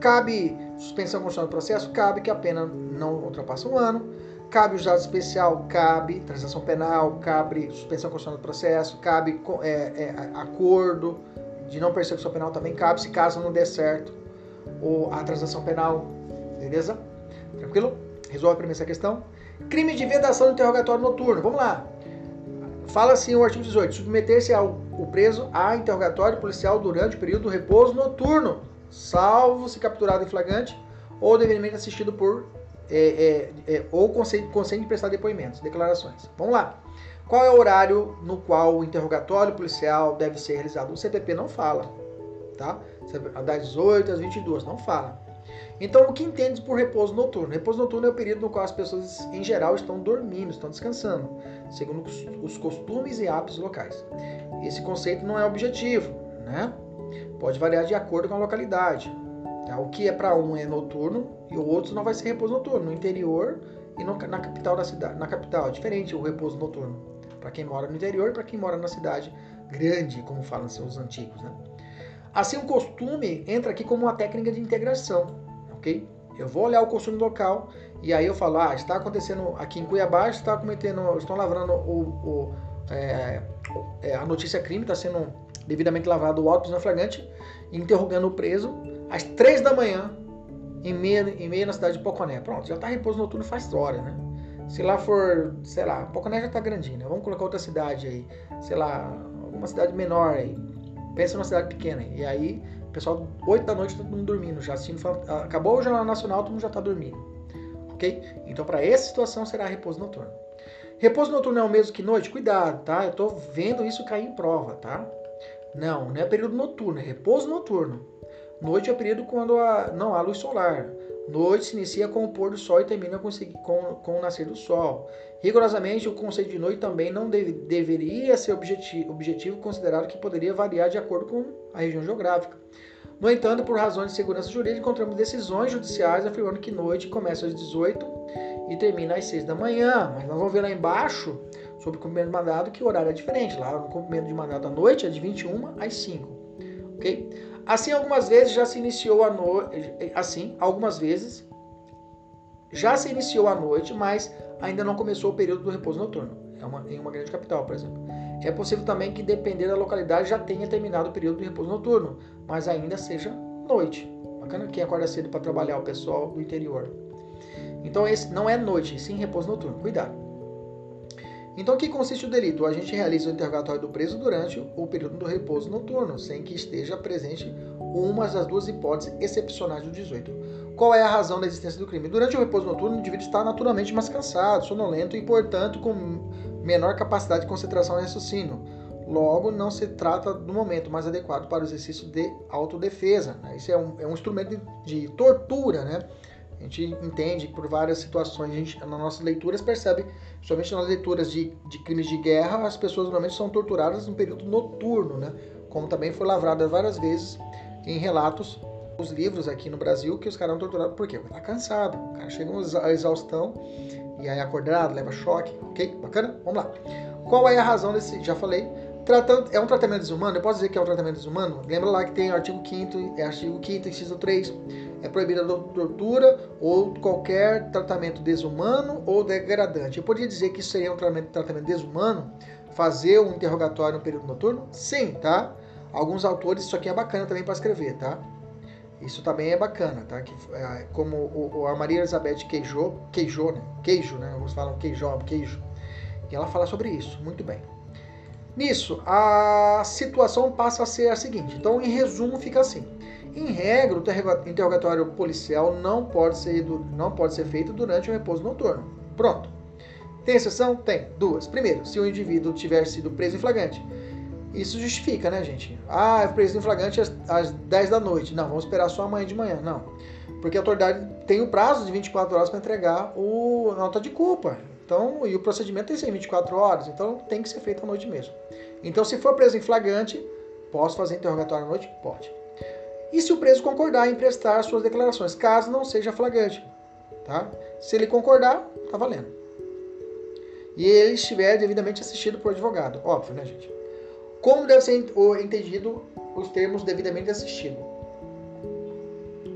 Cabe suspensão condicional do processo? Cabe que a pena não ultrapasse um ano. Cabe o juizado especial? Cabe. Transação penal? Cabe suspensão condicional do processo? Cabe é, é, acordo de não persecução penal? Também cabe, se caso não der certo ou a transação penal. Beleza? Tranquilo? Resolve primeiro essa questão. Crime de vedação do interrogatório noturno. Vamos lá. Fala assim o artigo 18: submeter-se ao o preso a interrogatório policial durante o período do repouso noturno salvo se capturado em flagrante ou devidamente assistido por é, é, é, ou consente, consente prestar depoimentos, declarações. Vamos lá. Qual é o horário no qual o interrogatório policial deve ser realizado? O CPP não fala, tá? Das 18 às 22, não fala. Então, o que entende por repouso noturno? Repouso noturno é o período no qual as pessoas, em geral, estão dormindo, estão descansando, segundo os costumes e hábitos locais. Esse conceito não é objetivo, né? Pode variar de acordo com a localidade. Tá? O que é para um é noturno e o outro não vai ser repouso noturno. No interior e no, na capital da cidade. Na capital é diferente o repouso noturno. Para quem mora no interior e para quem mora na cidade grande, como falam os antigos. Né? Assim, o costume entra aqui como uma técnica de integração. ok? Eu vou olhar o costume local e aí eu falo, ah, está acontecendo aqui em Cuiabá, está cometendo, estão lavrando o, o é, é, a notícia crime, está sendo devidamente lavado o auto na flagrante, interrogando o preso às três da manhã, em meia, em meia na cidade de Poconé. Pronto, já está repouso noturno faz hora, né? Se lá for, sei lá, Poconé já está grandinho, né? Vamos colocar outra cidade aí, sei lá, alguma cidade menor aí. Pensa numa cidade pequena. E aí, o pessoal, 8 da noite, todo mundo dormindo já. Assistindo, acabou o Jornal Nacional, todo mundo já está dormindo. Ok? Então, para essa situação, será repouso noturno. Repouso noturno é o mesmo que noite? Cuidado, tá? Eu estou vendo isso cair em prova, tá? Não, não é período noturno, é repouso noturno. Noite é período quando há, não há luz solar. Noite se inicia com o pôr do sol e termina com, com, com o nascer do sol. Rigorosamente, o conceito de noite também não deve, deveria ser objetivo, objetivo, considerado que poderia variar de acordo com a região geográfica. No entanto, por razões de segurança jurídica, encontramos decisões judiciais afirmando que noite começa às 18 e termina às 6 da manhã. Mas nós vamos ver lá embaixo, sobre o cumprimento de mandado, que o horário é diferente. Lá no cumprimento de mandado à noite é de 21 às 5. Ok? Assim, algumas vezes já se iniciou a noite. Assim, algumas vezes já se iniciou a noite, mas ainda não começou o período do repouso noturno. É uma, em uma grande capital, por exemplo. É possível também que, dependendo da localidade, já tenha terminado o período de repouso noturno, mas ainda seja noite. Bacana quem acorda cedo para trabalhar, o pessoal do interior. Então, esse não é noite, sim repouso noturno. Cuidado. Então, o que consiste o delito? A gente realiza o interrogatório do preso durante o período do repouso noturno, sem que esteja presente uma das duas hipóteses excepcionais do 18. Qual é a razão da existência do crime? Durante o repouso noturno, o indivíduo está naturalmente mais cansado, sonolento e, portanto, com menor capacidade de concentração e raciocínio. Logo, não se trata do momento mais adequado para o exercício de autodefesa. Né? Isso é um, é um instrumento de, de, tortura, né? A gente entende por várias situações, a gente, nas nossas leituras percebe, somente nas leituras de, de crimes de guerra, as pessoas normalmente são torturadas no período noturno, né? Como também foi lavrado várias vezes em relatos os livros aqui no Brasil que os caras são torturados por quê? Porque tá cansado, o cara chega a exaustão e aí acordado, leva choque, ok? Bacana? Vamos lá. Qual é a razão desse? Já falei. Tratando, é um tratamento desumano? Eu posso dizer que é um tratamento desumano? Lembra lá que tem o artigo 5 é artigo 5 inciso 3. É proibida a tortura ou qualquer tratamento desumano ou degradante. Eu poderia dizer que isso seria um tratamento, tratamento desumano? Fazer um interrogatório no período noturno? Sim, tá? Alguns autores, isso aqui é bacana também para escrever, tá? Isso também é bacana, tá? Que, é, como o, a Maria Elizabeth Queijo, Queijo, né? Queijo, né? Alguns falam queijo, queijo. E ela fala sobre isso, muito bem. Nisso, a situação passa a ser a seguinte. Então, em resumo, fica assim. Em regra, o interrogatório policial não pode ser, não pode ser feito durante o repouso noturno. Pronto. Tem exceção? Tem. Duas. Primeiro, se o indivíduo tiver sido preso em flagrante isso justifica, né, gente? Ah, é preso em flagrante às, às 10 da noite. Não, vamos esperar só amanhã de manhã. Não. Porque a autoridade tem o prazo de 24 horas para entregar o, a nota de culpa. Então, e o procedimento tem que ser 24 horas, então tem que ser feito à noite mesmo. Então, se for preso em flagrante, posso fazer interrogatório à noite? Pode. E se o preso concordar em prestar suas declarações, caso não seja flagrante, tá? Se ele concordar, tá valendo. E ele estiver devidamente assistido por advogado, óbvio, né, gente? Como deve ser entendido os termos devidamente assistido?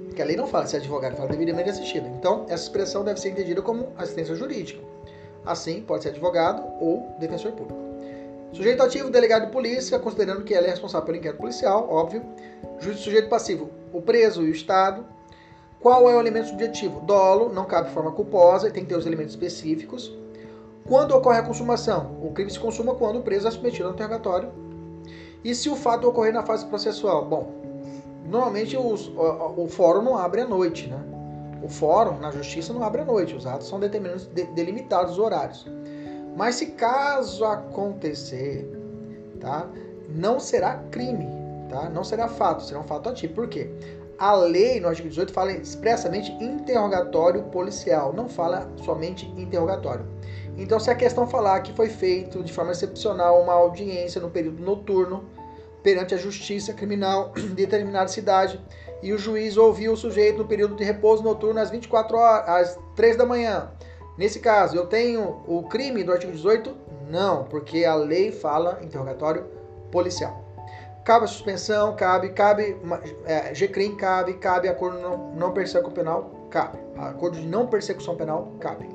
Porque a lei não fala se é advogado, fala devidamente assistido. Então, essa expressão deve ser entendida como assistência jurídica. Assim, pode ser advogado ou defensor público. Sujeito ativo, delegado de polícia, considerando que ela é responsável pelo inquérito policial, óbvio. Sujeito passivo, o preso e o Estado. Qual é o elemento subjetivo? Dolo, não cabe forma culposa, tem que ter os elementos específicos. Quando ocorre a consumação? O crime se consuma quando o preso é submetido ao interrogatório e se o fato ocorrer na fase processual? Bom, normalmente os, o, o, fórum não abre à noite, né? O fórum na justiça não abre à noite, os atos são determinados, de, delimitados os horários. Mas se caso acontecer, tá? Não será crime, tá? Não será fato, será um fato ativo. Por quê? A lei, no artigo 18, fala expressamente interrogatório policial, não fala somente interrogatório. Então, se a questão falar que foi feito de forma excepcional uma audiência no período noturno perante a justiça criminal de determinada cidade e o juiz ouviu o sujeito no período de repouso noturno às 24 horas, às 3 da manhã. Nesse caso, eu tenho o crime do artigo 18? Não, porque a lei fala interrogatório policial. Cabe a suspensão, cabe, cabe, é, GCRIM cabe, cabe acordo não, não persecução penal, cabe. Acordo de não persecução penal, cabe.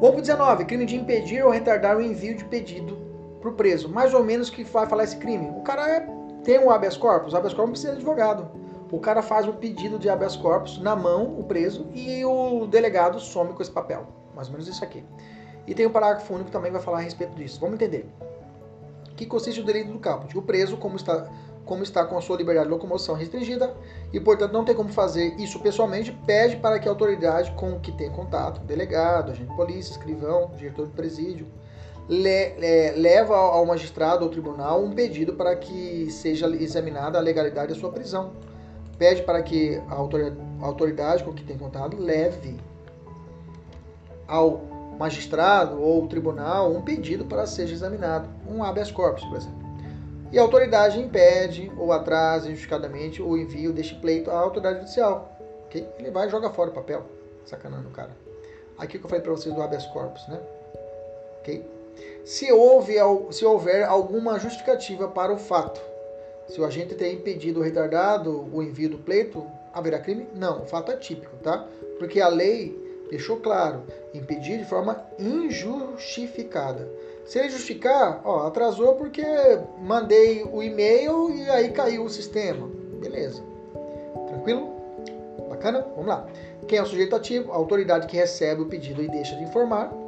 Vamos 19. Crime de impedir ou retardar o envio de pedido para o preso. Mais ou menos que vai falar esse crime. O cara é, tem um habeas corpus. O habeas corpus precisa de advogado. O cara faz o pedido de habeas corpus na mão, o preso, e o delegado some com esse papel. Mais ou menos isso aqui. E tem um parágrafo único que também vai falar a respeito disso. Vamos entender. Que consiste o delito do caput? O preso, como está como está com a sua liberdade de locomoção restringida e, portanto, não tem como fazer isso pessoalmente, pede para que a autoridade com que tem contato, delegado, agente de polícia, escrivão, diretor de presídio, le, le, leva ao magistrado ou tribunal um pedido para que seja examinada a legalidade da sua prisão. pede para que a autoridade com que tem contato leve ao magistrado ou tribunal um pedido para seja examinado, um habeas corpus, por exemplo. E a autoridade impede ou atrasa injustificadamente o envio deste pleito à autoridade judicial. Okay? Ele vai e joga fora o papel. Sacanando o cara. Aqui que eu falei para vocês do habeas corpus, né? Ok? Se, houve, se houver alguma justificativa para o fato, se o agente ter impedido retardado o envio do pleito, haverá crime? Não, o fato é típico, tá? Porque a lei deixou claro, impedir de forma injustificada. Se ele justificar, ó, atrasou porque mandei o e-mail e aí caiu o sistema. Beleza. Tranquilo? Bacana? Vamos lá. Quem é o sujeito ativo? A autoridade que recebe o pedido e deixa de informar.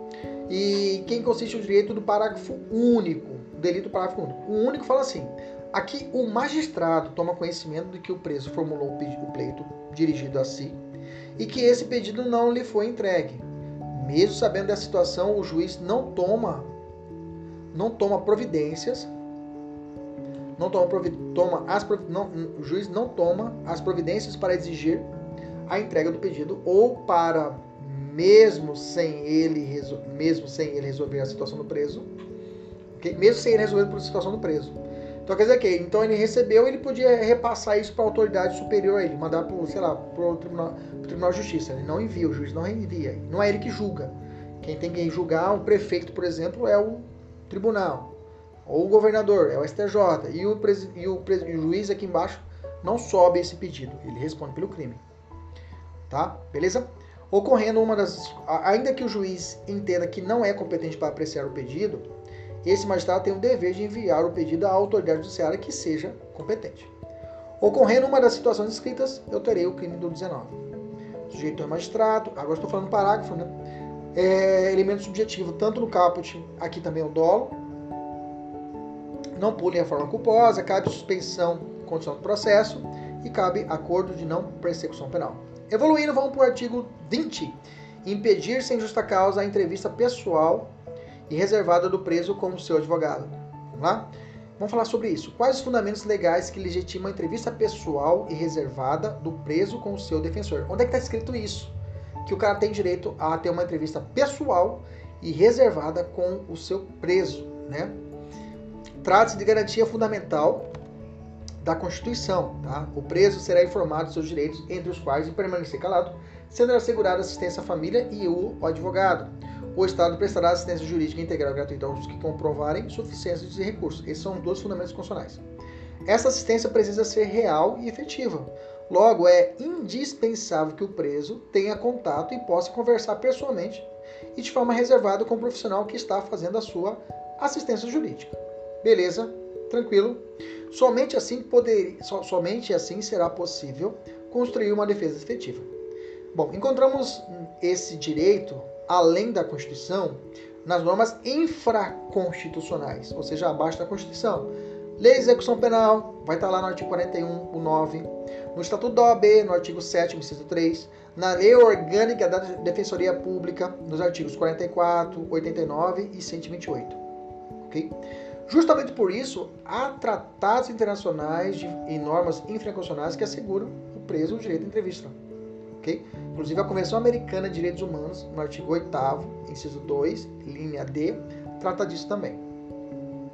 E quem consiste o direito do parágrafo único, o delito do parágrafo único. O único fala assim: aqui o magistrado toma conhecimento de que o preso formulou o pleito dirigido a si e que esse pedido não lhe foi entregue. Mesmo sabendo da situação, o juiz não toma não toma providências não toma, toma as não, o juiz não toma as providências para exigir a entrega do pedido ou para mesmo sem ele mesmo sem ele resolver a situação do preso, okay? mesmo sem ele resolver a situação do preso. Então quer dizer que então ele recebeu, ele podia repassar isso para a autoridade superior a ele, mandar para, sei lá, para o tribunal, tribunal de justiça. Ele não envia, o juiz não envia. Não é ele que julga. Quem tem que julgar o prefeito, por exemplo, é o tribunal, ou o governador, é o STJ. E o, e o, e o juiz aqui embaixo não sobe esse pedido, ele responde pelo crime. Tá? Beleza? Ocorrendo uma das. Ainda que o juiz entenda que não é competente para apreciar o pedido, esse magistrado tem o dever de enviar o pedido à autoridade judiciária que seja competente. Ocorrendo uma das situações escritas, eu terei o crime do 19. Sujeito é magistrado, agora estou falando parágrafo, né? É, elemento subjetivo, tanto no caput, aqui também o dolo. Não pulem a forma culposa, cabe suspensão condição do processo e cabe acordo de não persecução penal. Evoluindo, vamos para o artigo 20. Impedir sem justa causa a entrevista pessoal e reservada do preso com o seu advogado. Vamos lá? Vamos falar sobre isso. Quais os fundamentos legais que legitimam a entrevista pessoal e reservada do preso com o seu defensor? Onde é que está escrito isso? Que o cara tem direito a ter uma entrevista pessoal e reservada com o seu preso, né? Trata-se de garantia fundamental da Constituição, tá? O preso será informado de seus direitos, entre os quais permanecer calado, sendo assegurada assistência à família e o advogado o Estado prestará assistência jurídica integral gratuita aos que comprovarem suficiência de recursos. Esses são dois fundamentos constitucionais. Essa assistência precisa ser real e efetiva. Logo, é indispensável que o preso tenha contato e possa conversar pessoalmente e de forma reservada com o profissional que está fazendo a sua assistência jurídica. Beleza? Tranquilo? Somente assim, poder, somente assim será possível construir uma defesa efetiva. Bom, encontramos esse direito além da Constituição, nas normas infraconstitucionais, ou seja, abaixo da Constituição. Lei de execução penal, vai estar lá no artigo 41, o 9. No Estatuto da OAB, no artigo 7, inciso 3. Na Lei Orgânica da Defensoria Pública, nos artigos 44, 89 e 128. Ok? Justamente por isso, há tratados internacionais de, e normas infraconstitucionais que asseguram o preso o direito à entrevista. Okay? Inclusive, a Convenção Americana de Direitos Humanos, no artigo 8 inciso 2, linha D, trata disso também.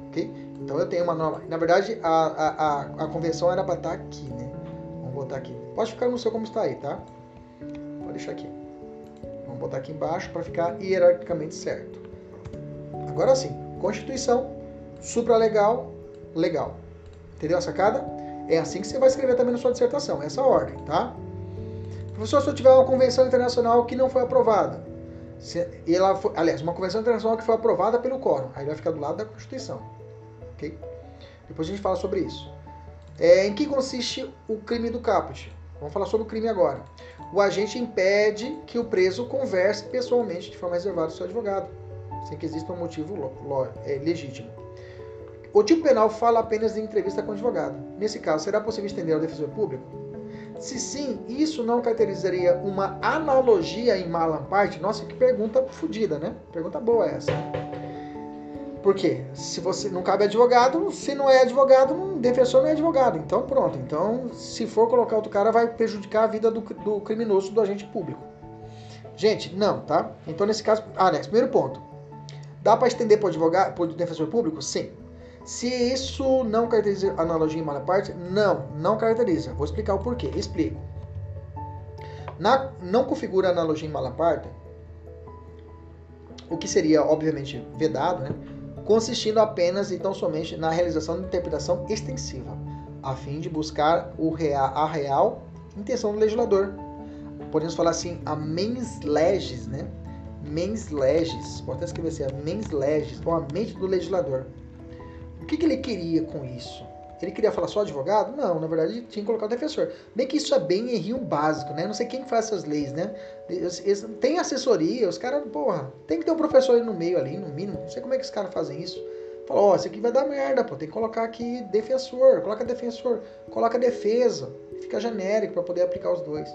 Okay? Então, eu tenho uma norma. Na verdade, a, a, a, a convenção era para estar tá aqui, né? Vamos botar aqui. Pode ficar no seu como está aí, tá? Pode deixar aqui. Vamos botar aqui embaixo para ficar hierarquicamente certo. Agora sim, Constituição, supralegal, legal. Entendeu a sacada? É assim que você vai escrever também na sua dissertação, essa ordem, tá? Professor, se eu tiver uma convenção internacional que não foi aprovada, se, ela foi, aliás, uma convenção internacional que foi aprovada pelo quórum, aí vai ficar do lado da Constituição. Ok? Depois a gente fala sobre isso. É, em que consiste o crime do caput? Vamos falar sobre o crime agora. O agente impede que o preso converse pessoalmente de forma reservada com seu advogado, sem que exista um motivo é, legítimo. O tipo penal fala apenas de entrevista com o advogado. Nesse caso, será possível estender ao defensor público? Se sim, isso não caracterizaria uma analogia em Malamparte? Nossa, que pergunta fodida, né? Pergunta boa essa. Por quê? Se você não cabe advogado, se não é advogado, um defensor não é advogado. Então pronto. Então, se for colocar outro cara, vai prejudicar a vida do, do criminoso, do agente público. Gente, não, tá? Então nesse caso, ah, né, primeiro ponto. Dá para estender para o advogado, para o defensor público? Sim. Se isso não caracteriza analogia em malaparte, não, não caracteriza. Vou explicar o porquê. Explico. Na, não configura analogia em malaparte, o que seria, obviamente, vedado, né? consistindo apenas e tão somente na realização de interpretação extensiva, a fim de buscar o real, a real intenção do legislador. Podemos falar assim, a mens legis, né? Mens legis, pode até escrever assim, a mens legis, ou a mente do legislador. O que, que ele queria com isso? Ele queria falar só advogado? Não, na verdade tinha que colocar o defensor. Bem que isso é bem errinho básico, né? Não sei quem faz essas leis, né? tem assessoria, os caras, porra, tem que ter um professor no meio ali, no mínimo. Não sei como é que os caras fazem isso. Fala, ó, oh, isso aqui vai dar merda, pô. Tem que colocar aqui defensor, coloca defensor, coloca defesa. Fica genérico para poder aplicar os dois.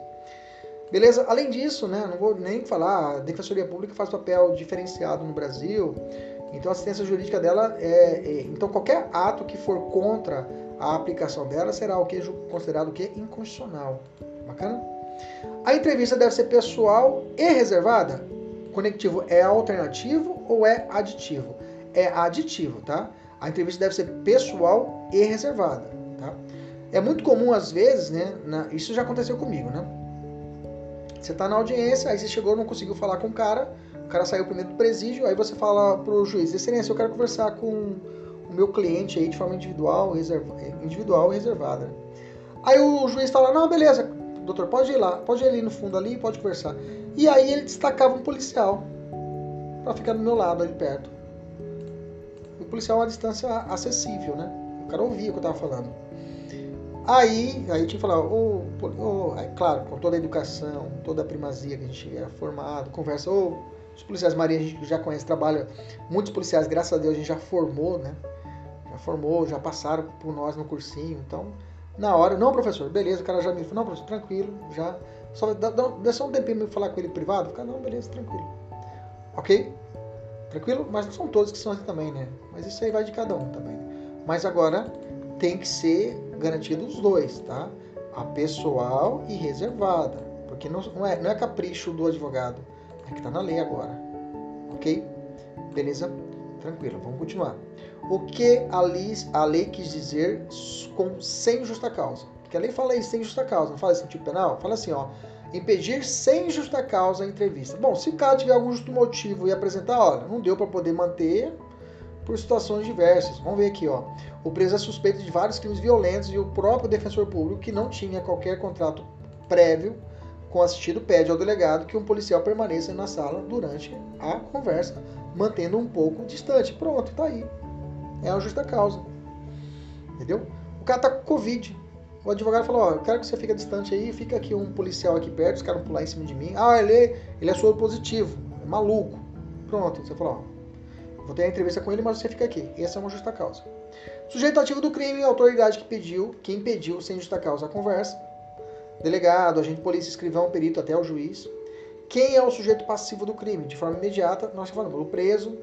Beleza? Além disso, né, não vou nem falar, a Defensoria Pública faz papel diferenciado no Brasil. Então a assistência jurídica dela é, é, então qualquer ato que for contra a aplicação dela será o que considerado o que inconstitucional. Bacana? A entrevista deve ser pessoal e reservada. Conectivo é alternativo ou é aditivo? É aditivo, tá? A entrevista deve ser pessoal e reservada, tá? É muito comum às vezes, né? Na, isso já aconteceu comigo, né? Você está na audiência, aí você chegou, não conseguiu falar com o cara, cara saiu primeiro do presídio, aí você fala pro juiz, excelência, eu quero conversar com o meu cliente aí de forma individual, reserva, individual e reservada. Aí o juiz fala, não, beleza, doutor, pode ir lá, pode ir ali no fundo ali, pode conversar. E aí ele destacava um policial para ficar do meu lado ali perto. O policial é uma distância acessível, né? O cara ouvia o que eu tava falando. Aí, aí tinha que falar, oh, oh, é claro, com toda a educação, toda a primazia que a gente é formado, conversa, oh, os policiais Maria a gente já conhece, trabalha, muitos policiais, graças a Deus, a gente já formou, né? Já formou, já passaram por nós no cursinho, então, na hora, não, professor, beleza, o cara já me falou, não, professor, tranquilo, já, só dá, dá, só um tempinho pra me falar com ele privado, fica, não, beleza, tranquilo, ok? Tranquilo? Mas não são todos que são assim também, né? Mas isso aí vai de cada um também. Mas agora tem que ser garantido os dois, tá? A pessoal e reservada. Porque não, não, é, não é capricho do advogado. É que tá na lei agora. Ok? Beleza? Tranquilo, vamos continuar. O que a lei, a lei quis dizer com sem justa causa? Porque a lei fala aí sem justa causa, não fala assim penal? Fala assim, ó. Impedir sem justa causa a entrevista. Bom, se o cara tiver algum justo motivo e apresentar, olha, não deu para poder manter por situações diversas. Vamos ver aqui, ó. O preso é suspeito de vários crimes violentos e o próprio defensor público, que não tinha qualquer contrato prévio assistido, pede ao delegado que um policial permaneça na sala durante a conversa, mantendo um pouco distante. Pronto, tá aí. É uma justa causa. Entendeu? O cara tá com Covid. O advogado falou, ó, eu quero que você fique distante aí, fica aqui um policial aqui perto, os caras vão pular em cima de mim. Ah, ele, ele é soro positivo, é maluco. Pronto, você falou, ó, Vou ter a entrevista com ele, mas você fica aqui. Essa é uma justa causa. Sujeito ativo do crime, autoridade que pediu, que impediu sem justa causa a conversa. Delegado, agente de polícia, escrivão, perito, até o juiz. Quem é o sujeito passivo do crime? De forma imediata, nós falamos o preso,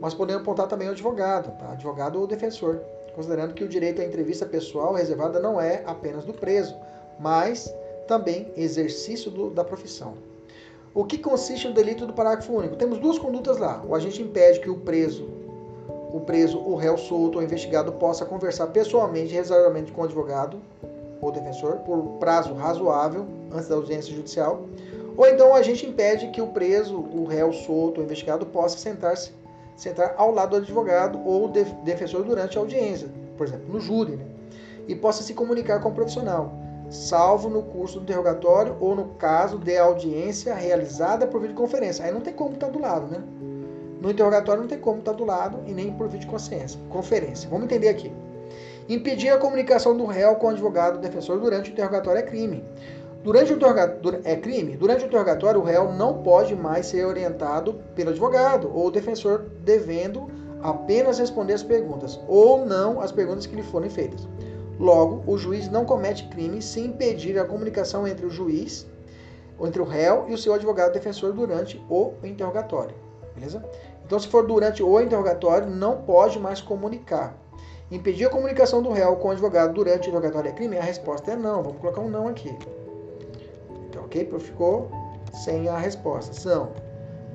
mas podemos apontar também o advogado, tá? advogado ou defensor, considerando que o direito à entrevista pessoal reservada não é apenas do preso, mas também exercício do, da profissão. O que consiste no delito do parágrafo único? Temos duas condutas lá. O agente impede que o preso, o preso, o réu solto ou investigado possa conversar pessoalmente, reservadamente com o advogado ou defensor por prazo razoável antes da audiência judicial. Ou então o agente impede que o preso, o réu solto ou investigado possa sentar-se sentar ao lado do advogado ou defensor durante a audiência, por exemplo, no júri, né? e possa se comunicar com o profissional salvo no curso do interrogatório ou no caso de audiência realizada por videoconferência. Aí não tem como estar do lado, né? No interrogatório não tem como estar do lado e nem por videoconferência. Conferência. Vamos entender aqui. Impedir a comunicação do réu com o advogado defensor durante o interrogatório é crime. Durante o interrogatório é crime. Durante o interrogatório, o réu não pode mais ser orientado pelo advogado ou defensor, devendo apenas responder as perguntas ou não as perguntas que lhe forem feitas. Logo, o juiz não comete crime se impedir a comunicação entre o juiz, entre o réu e o seu advogado defensor durante o interrogatório. beleza? Então, se for durante o interrogatório, não pode mais comunicar. Impedir a comunicação do réu com o advogado durante o interrogatório é crime? A resposta é não. Vamos colocar um não aqui. Então, ok? Ficou sem a resposta. Não.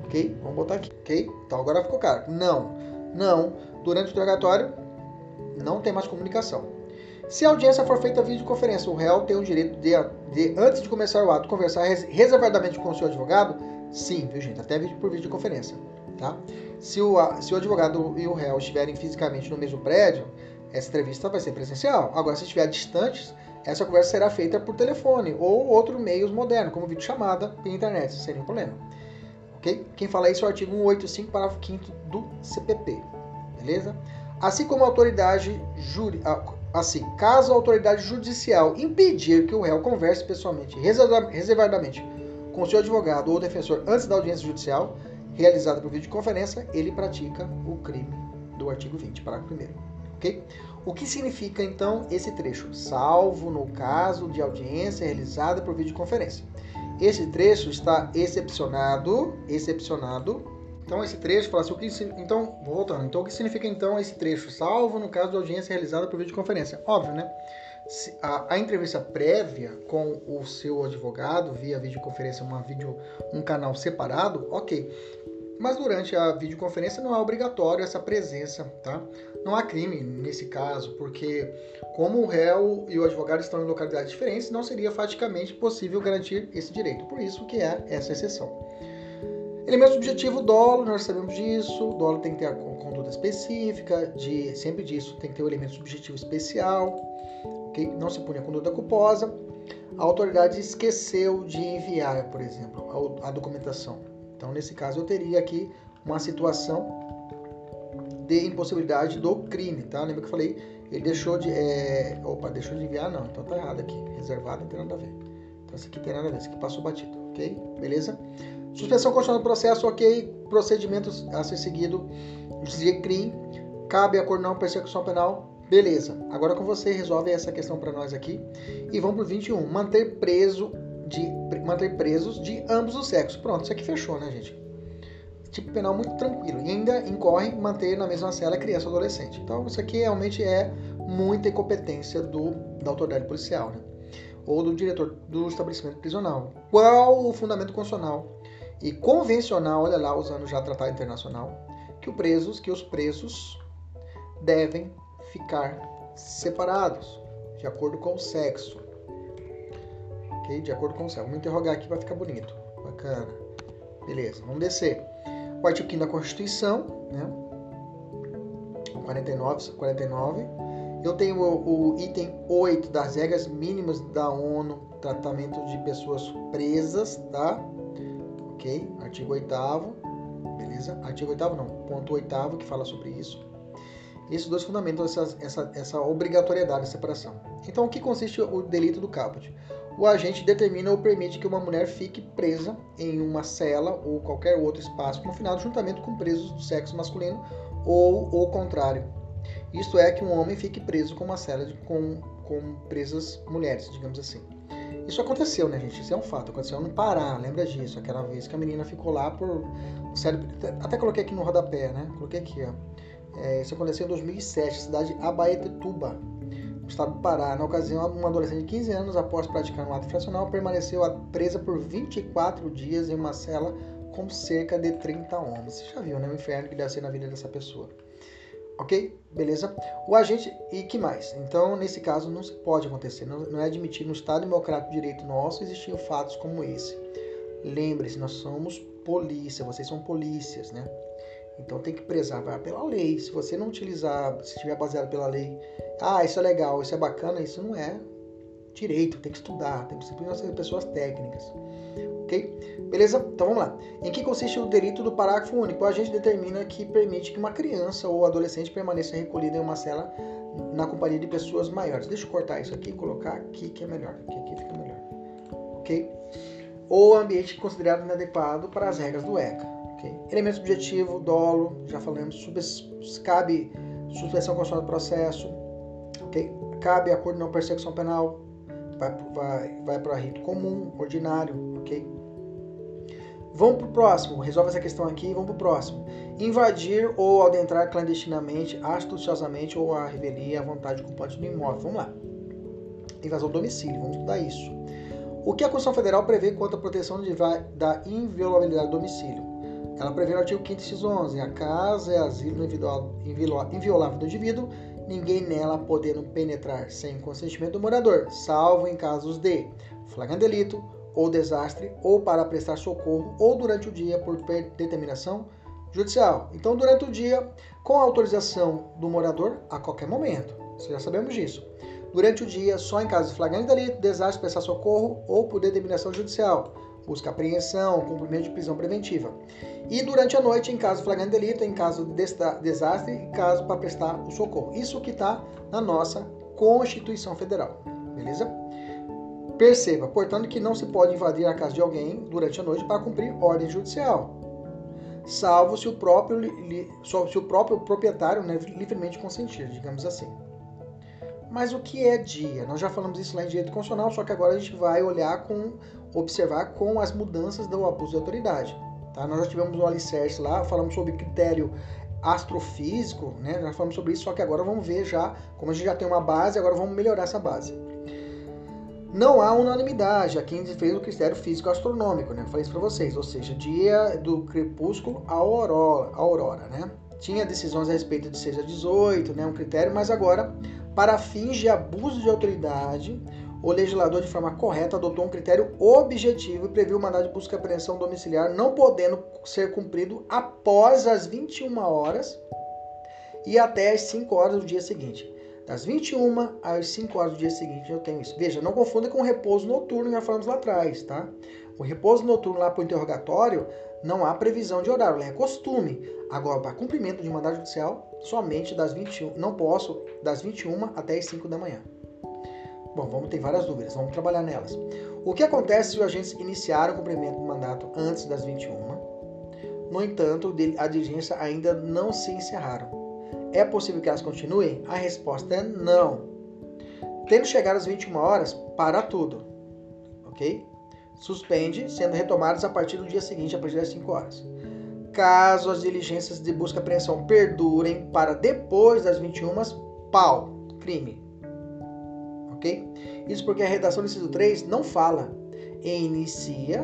Ok? Vamos botar aqui. Ok? Então, agora ficou claro. Não. Não. Durante o interrogatório, não tem mais comunicação. Se a audiência for feita via videoconferência, o réu tem o direito de, de, antes de começar o ato, conversar reservadamente com o seu advogado? Sim, viu gente? Até por videoconferência. Tá? Se, o, se o advogado e o réu estiverem fisicamente no mesmo prédio, essa entrevista vai ser presencial. Agora, se estiver distantes, essa conversa será feita por telefone ou outro meios moderno, como videochamada pela internet, sem nenhum problema. Ok? Quem fala isso é o artigo 185, parágrafo 5 do CPP. Beleza? Assim como a autoridade juri... assim, caso a autoridade judicial impedir que o réu converse pessoalmente, reservadamente com seu advogado ou defensor antes da audiência judicial, realizada por videoconferência, ele pratica o crime do artigo 20, parágrafo 1 ok? O que significa então esse trecho? Salvo no caso de audiência realizada por videoconferência. Esse trecho está excepcionado, excepcionado. Então esse trecho fala assim, o que então voltando. Então o que significa então esse trecho? Salvo no caso de audiência realizada por videoconferência. Óbvio, né? A, a, entrevista prévia com o seu advogado via videoconferência, uma vídeo, um canal separado, ok. Mas durante a videoconferência não é obrigatório essa presença, tá? Não há crime nesse caso, porque como o réu e o advogado estão em localidades diferentes, não seria faticamente possível garantir esse direito. Por isso que é essa exceção. Elemento subjetivo, dolo, nós sabemos disso. Dolo tem que ter a conduta específica, de, sempre disso tem que ter o elemento subjetivo especial, okay? não se pune a conduta culposa. A autoridade esqueceu de enviar, por exemplo, a, a documentação então, nesse caso, eu teria aqui uma situação de impossibilidade do crime, tá? Lembra que eu falei? Ele deixou de. É... Opa, deixou de enviar? Não, então tá errado aqui. Reservado não tem nada a ver. Então, esse aqui tem nada a ver. Esse aqui passou batido, ok? Beleza? Suspensão constitucional do processo, ok. Procedimentos a ser seguido de crime. Cabe acordo não persecução penal. Beleza. Agora com você resolve essa questão para nós aqui. E vamos pro 21. Manter preso de manter presos de ambos os sexos. Pronto, isso aqui fechou, né, gente? Tipo penal muito tranquilo. E ainda incorre manter na mesma cela criança ou adolescente. Então, isso aqui realmente é muita incompetência do, da autoridade policial, né? Ou do diretor do estabelecimento prisional. Qual o fundamento constitucional e convencional, olha lá, usando já tratado internacional, que, o presos, que os presos devem ficar separados, de acordo com o sexo ok? De acordo com o céu. Vamos interrogar aqui para ficar bonito. Bacana. Beleza, vamos descer. O artigo 5 da Constituição, né? 49, 49. Eu tenho o, o, item 8 das regras mínimas da ONU, tratamento de pessoas presas, tá? Ok? Artigo 8 beleza? Artigo 8 não, ponto 8 que fala sobre isso. Esses dois fundamentam essa, essa, essa obrigatoriedade de separação. Então, o que consiste o delito do caput? O agente determina ou permite que uma mulher fique presa em uma cela ou qualquer outro espaço confinado juntamente com presos do sexo masculino ou o contrário. Isto é, que um homem fique preso com uma cela de, com, com presas mulheres, digamos assim. Isso aconteceu, né, gente? Isso é um fato. Aconteceu no Pará, lembra disso? Aquela vez que a menina ficou lá por. Até coloquei aqui no rodapé, né? Coloquei aqui, ó. É, isso aconteceu em 2007, cidade Abaetetuba, estado do Pará. Na ocasião, uma adolescente de 15 anos, após praticar um ato infracional, permaneceu presa por 24 dias em uma cela com cerca de 30 homens. Você já viu, né? O inferno que deve ser na vida dessa pessoa. Ok? Beleza? O agente. E que mais? Então, nesse caso, não se pode acontecer. Não, não é admitido no Estado Democrático de Direito nosso existiam fatos como esse. Lembre-se, nós somos polícia, vocês são polícias, né? Então tem que preservar pela lei. Se você não utilizar, se estiver baseado pela lei, ah, isso é legal, isso é bacana, isso não é direito, tem que estudar, tem que ser pessoas técnicas. Ok? Beleza? Então vamos lá. Em que consiste o delito do parágrafo único? A gente determina que permite que uma criança ou adolescente permaneça recolhida em uma cela na companhia de pessoas maiores. Deixa eu cortar isso aqui e colocar aqui que é melhor. Aqui, aqui fica melhor. Ok? Ou ambiente considerado inadequado para as regras do ECA. Okay? Elemento subjetivo, dolo, já falamos, cabe suspensão constitucional do processo, okay? cabe acordo de não persecução penal, vai, vai, vai para rito comum, ordinário, ok? Vamos pro próximo, resolve essa questão aqui e vamos pro próximo. Invadir ou adentrar clandestinamente, astuciosamente ou a revelia à vontade ocupante do imóvel. Vamos lá. Invasão do domicílio, vamos estudar isso. O que a Constituição Federal prevê quanto à proteção de, da inviolabilidade do domicílio? Ela prevê no artigo 5 x 11, a casa é asilo inviolável do indivíduo, ninguém nela podendo penetrar sem consentimento do morador, salvo em casos de flagrante delito, ou desastre, ou para prestar socorro, ou durante o dia por determinação judicial. Então, durante o dia, com autorização do morador, a qualquer momento. Já sabemos disso. Durante o dia, só em caso de flagrante delito, desastre, prestar socorro ou por determinação judicial. Busca apreensão, cumprimento de prisão preventiva. E durante a noite, em caso de flagrante delito, em caso de desastre e caso para prestar o socorro. Isso que está na nossa Constituição Federal. Beleza? Perceba, portanto, que não se pode invadir a casa de alguém durante a noite para cumprir ordem judicial, salvo se o próprio, se o próprio proprietário né, livremente consentir, digamos assim. Mas o que é dia? Nós já falamos isso lá em direito constitucional, só que agora a gente vai olhar com, observar com as mudanças do abuso de autoridade. Tá? Nós já tivemos o alicerce lá, falamos sobre critério astrofísico, né? Já falamos sobre isso, só que agora vamos ver já, como a gente já tem uma base, agora vamos melhorar essa base. Não há unanimidade aqui em defesa do critério físico astronômico, né? Eu falei isso para vocês, ou seja, dia do crepúsculo à aurora, aurora, né? Tinha decisões a respeito de 6 a 18, né? Um critério, mas agora, para fins de abuso de autoridade, o legislador, de forma correta, adotou um critério objetivo e previu o mandado de busca e apreensão domiciliar, não podendo ser cumprido após as 21 horas e até as 5 horas do dia seguinte. Das 21 às 5 horas do dia seguinte eu tenho isso. Veja, não confunda com o repouso noturno que já falamos lá atrás, tá? O repouso noturno lá para o interrogatório não há previsão de horário, é costume. Agora, para cumprimento de mandado judicial, somente das 21, não posso, das 21 até as 5 da manhã. Bom, vamos ter várias dúvidas, vamos trabalhar nelas. O que acontece se os agentes iniciaram o cumprimento do mandato antes das 21? No entanto, a diligência ainda não se encerraram. É possível que elas continuem? A resposta é não. Tendo chegado às 21 horas, para tudo. Ok? Suspende, sendo retomadas a partir do dia seguinte, a partir das 5 horas. Caso as diligências de busca e apreensão perdurem para depois das 21, pau, crime. Ok? Isso porque a redação do inciso 3 não fala em inicia,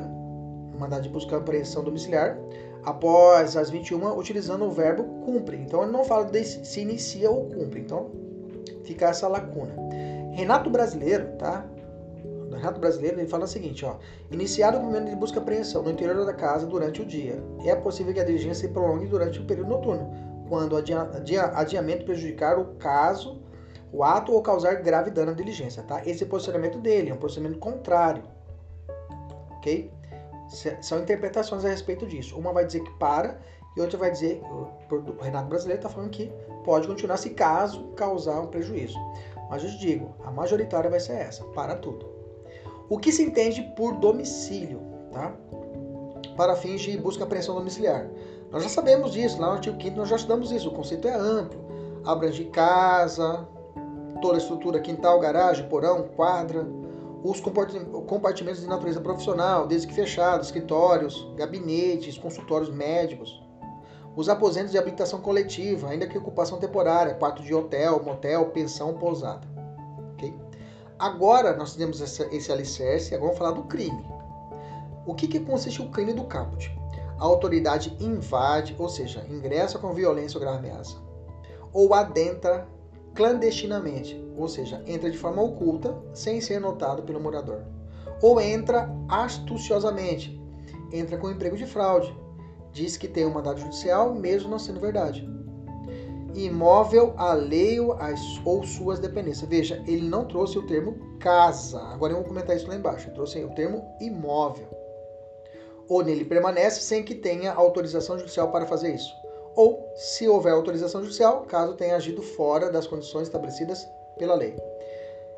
mandado de busca e apreensão domiciliar, após as 21, utilizando o verbo cumpre. Então ele não fala de se inicia ou cumpre. Então fica essa lacuna. Renato Brasileiro, tá? Renato Brasileiro, ele fala o seguinte, ó. Iniciado o movimento de busca e apreensão no interior da casa durante o dia. É possível que a diligência se prolongue durante o período noturno, quando o adiamento prejudicar o caso, o ato ou causar grave dano à diligência, tá? Esse é o posicionamento dele, é um posicionamento contrário. Ok? São interpretações a respeito disso. Uma vai dizer que para e outra vai dizer, o Renato Brasileiro está falando que pode continuar se caso causar um prejuízo. Mas eu te digo, a majoritária vai ser essa, para tudo. O que se entende por domicílio, tá? Para fins de busca e apreensão domiciliar. Nós já sabemos disso, lá no artigo 5 nós já estudamos isso, o conceito é amplo. Abrange casa, toda a estrutura, quintal, garagem, porão, quadra, os compartimentos de natureza profissional, desde que fechados, escritórios, gabinetes, consultórios médicos, os aposentos de habitação coletiva, ainda que ocupação temporária, quarto de hotel, motel, pensão, pousada. Okay? Agora nós temos esse, esse alicerce, agora vamos falar do crime. O que, que consiste o crime do caput? A autoridade invade, ou seja, ingressa com violência ou grave ameaça, ou adentra clandestinamente, ou seja, entra de forma oculta, sem ser notado pelo morador. Ou entra astuciosamente, entra com emprego de fraude, diz que tem um mandado judicial, mesmo não sendo verdade. Imóvel alheio às, ou suas dependências. Veja, ele não trouxe o termo casa. Agora eu vou comentar isso lá embaixo. Ele trouxe o termo imóvel. Ou nele permanece sem que tenha autorização judicial para fazer isso ou, se houver autorização judicial, caso tenha agido fora das condições estabelecidas pela lei.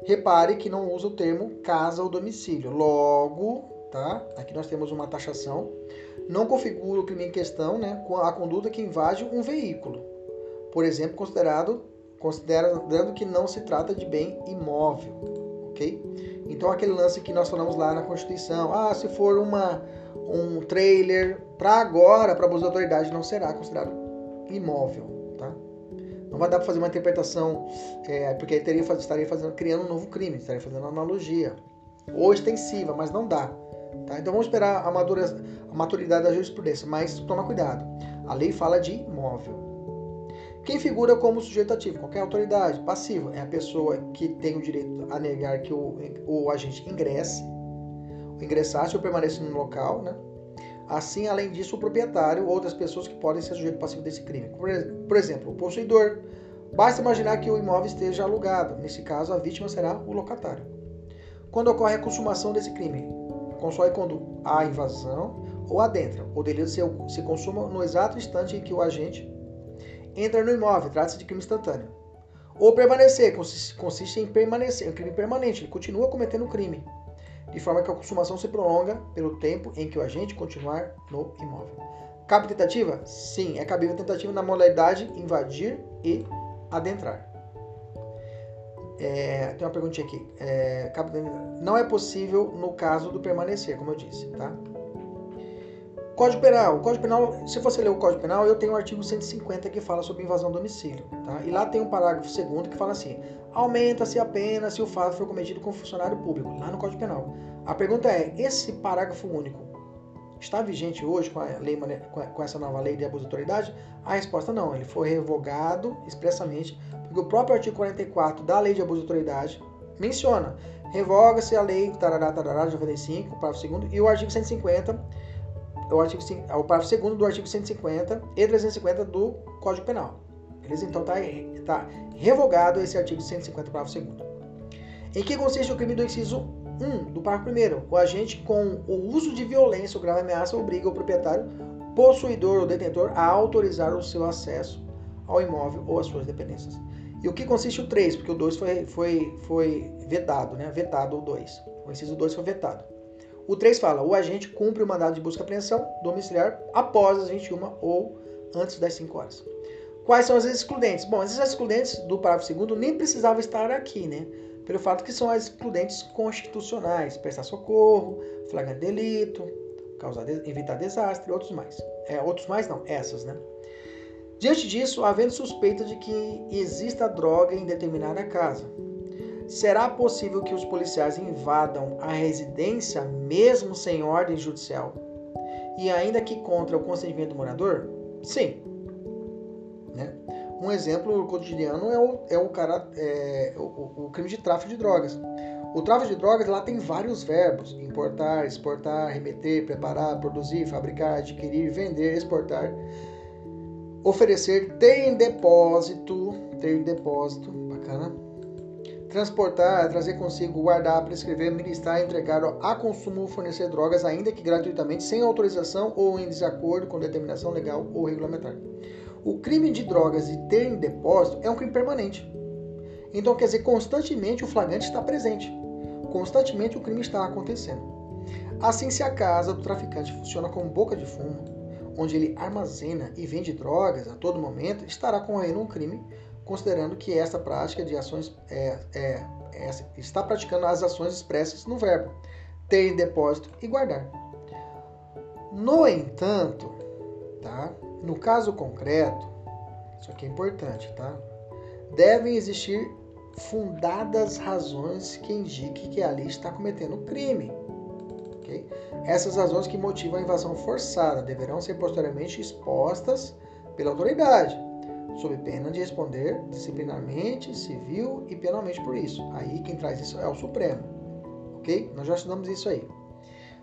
Repare que não usa o termo casa ou domicílio. Logo, tá? Aqui nós temos uma taxação. Não configura o crime em questão, né, com a conduta que invade um veículo. Por exemplo, considerado considerando que não se trata de bem imóvel, ok? Então aquele lance que nós falamos lá na Constituição, ah, se for uma um trailer, para agora, para de autoridade, não será considerado imóvel, tá? Não vai dar para fazer uma interpretação, é, porque aí teria, estaria fazendo, criando um novo crime, estaria fazendo uma analogia. Ou extensiva, mas não dá. Tá? Então vamos esperar a, madura, a maturidade da jurisprudência, mas toma cuidado. A lei fala de imóvel. Quem figura como sujeito ativo? Qualquer autoridade. Passiva é a pessoa que tem o direito a negar que o, o agente ingresse, ingressasse ou permaneça no local, né? Assim, além disso, o proprietário ou outras pessoas que podem ser sujeito passivo desse crime. Por exemplo, o possuidor. Basta imaginar que o imóvel esteja alugado. Nesse caso, a vítima será o locatário. Quando ocorre a consumação desse crime, consome quando há invasão ou adentra. O delito se, consuma no exato instante em que o agente entra no imóvel. Trata-se de crime instantâneo. Ou permanecer, consiste, em permanecer, um crime permanente. Ele continua cometendo o crime de forma que a consumação se prolonga pelo tempo em que o agente continuar no imóvel. Cabe tentativa? Sim, é cabível tentativa na modalidade invadir e adentrar. É, tem uma perguntinha aqui. É, não é possível no caso do permanecer, como eu disse, tá? Código Penal. Código Penal, se você ler o Código Penal, eu tenho o artigo 150 que fala sobre invasão do domicílio. Tá? E lá tem um parágrafo segundo que fala assim: aumenta-se a pena se o fato for cometido com funcionário público, lá no Código Penal. A pergunta é: esse parágrafo único está vigente hoje com, lei, com essa nova lei de abuso de autoridade? A resposta não, ele foi revogado expressamente, porque o próprio artigo 44 da lei de abuso de autoridade menciona: revoga-se a lei tarará, tarará, de 95, parágrafo 2 e o artigo 150 o, artigo, o parágrafo 2 do artigo 150 e 350 do Código Penal. Beleza? Então está tá revogado esse artigo 150, parágrafo 2 Em que consiste o crime do inciso 1 do parágrafo 1 O agente com o uso de violência ou grave ameaça obriga o proprietário, possuidor ou detentor a autorizar o seu acesso ao imóvel ou às suas dependências. E o que consiste o 3? Porque o 2 foi, foi, foi vetado, né? Vetado o 2. O inciso 2 foi vetado. O 3 fala: o agente cumpre o mandado de busca e apreensão domiciliar após as 21 ou antes das 5 horas. Quais são as excludentes? Bom, essas excludentes do parágrafo 2 nem precisavam estar aqui, né? Pelo fato que são as excludentes constitucionais: prestar socorro, flagrante delito, causar, evitar desastre, outros mais. É, outros mais não, essas, né? Diante disso, havendo suspeita de que exista droga em determinada casa, Será possível que os policiais invadam a residência mesmo sem ordem judicial? E ainda que contra o consentimento do morador? Sim. Né? Um exemplo cotidiano é o, é o, cara, é, o, o crime de tráfico de drogas. O tráfico de drogas lá tem vários verbos: importar, exportar, remeter, preparar, produzir, fabricar, adquirir, vender, exportar, oferecer, ter em depósito, ter em depósito, bacana, transportar, trazer consigo, guardar, prescrever, ministrar, entregar a consumo ou fornecer drogas, ainda que gratuitamente, sem autorização ou em desacordo com determinação legal ou regulamentar. O crime de drogas e ter em depósito é um crime permanente. Então, quer dizer, constantemente o flagrante está presente. Constantemente o crime está acontecendo. Assim, se a casa do traficante funciona como boca de fumo, onde ele armazena e vende drogas a todo momento, estará correndo um crime considerando que esta prática de ações é, é, é, está praticando as ações expressas no verbo ter em depósito e guardar. No entanto, tá? No caso concreto, isso aqui é importante, tá? devem existir fundadas razões que indiquem que ali está cometendo crime. Okay? Essas razões que motivam a invasão forçada deverão ser posteriormente expostas pela autoridade sob pena de responder disciplinarmente, civil e penalmente por isso. Aí quem traz isso é o Supremo. Ok? Nós já estudamos isso aí.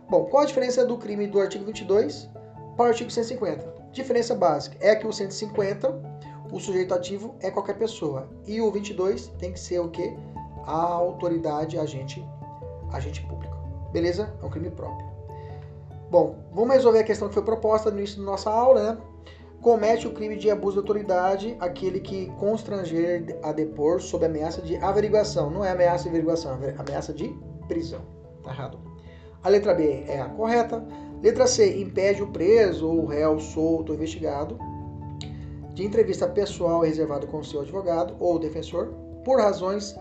Bom, qual a diferença do crime do artigo 22 para o artigo 150? Diferença básica é que o 150, o sujeito ativo é qualquer pessoa. E o 22 tem que ser o quê? A autoridade, agente, agente público. Beleza? É um crime próprio. Bom, vamos resolver a questão que foi proposta no início da nossa aula, né? comete o crime de abuso de autoridade aquele que constranger a depor sob ameaça de averiguação. Não é ameaça de averiguação, é ameaça de prisão. Tá errado. A letra B é a correta. Letra C, impede o preso ou o réu solto ou investigado de entrevista pessoal reservada com seu advogado ou defensor por razões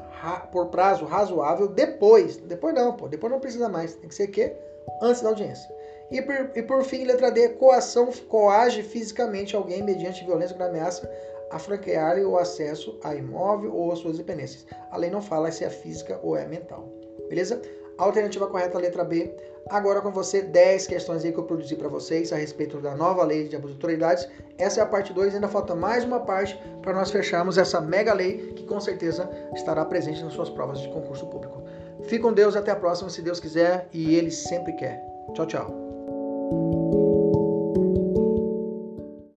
por prazo razoável depois. Depois não, pô. Depois não precisa mais. Tem que ser que antes da audiência. E por, e por fim, letra D, coação, coage fisicamente alguém mediante violência ou ameaça a franquear-lhe o acesso a imóvel ou às suas dependências. A lei não fala se é física ou é mental. Beleza? Alternativa correta, letra B. Agora com você, 10 questões aí que eu produzi para vocês a respeito da nova lei de abuso de autoridades. Essa é a parte 2, ainda falta mais uma parte para nós fecharmos essa mega lei que com certeza estará presente nas suas provas de concurso público. Fique com Deus, até a próxima, se Deus quiser e Ele sempre quer. Tchau, tchau.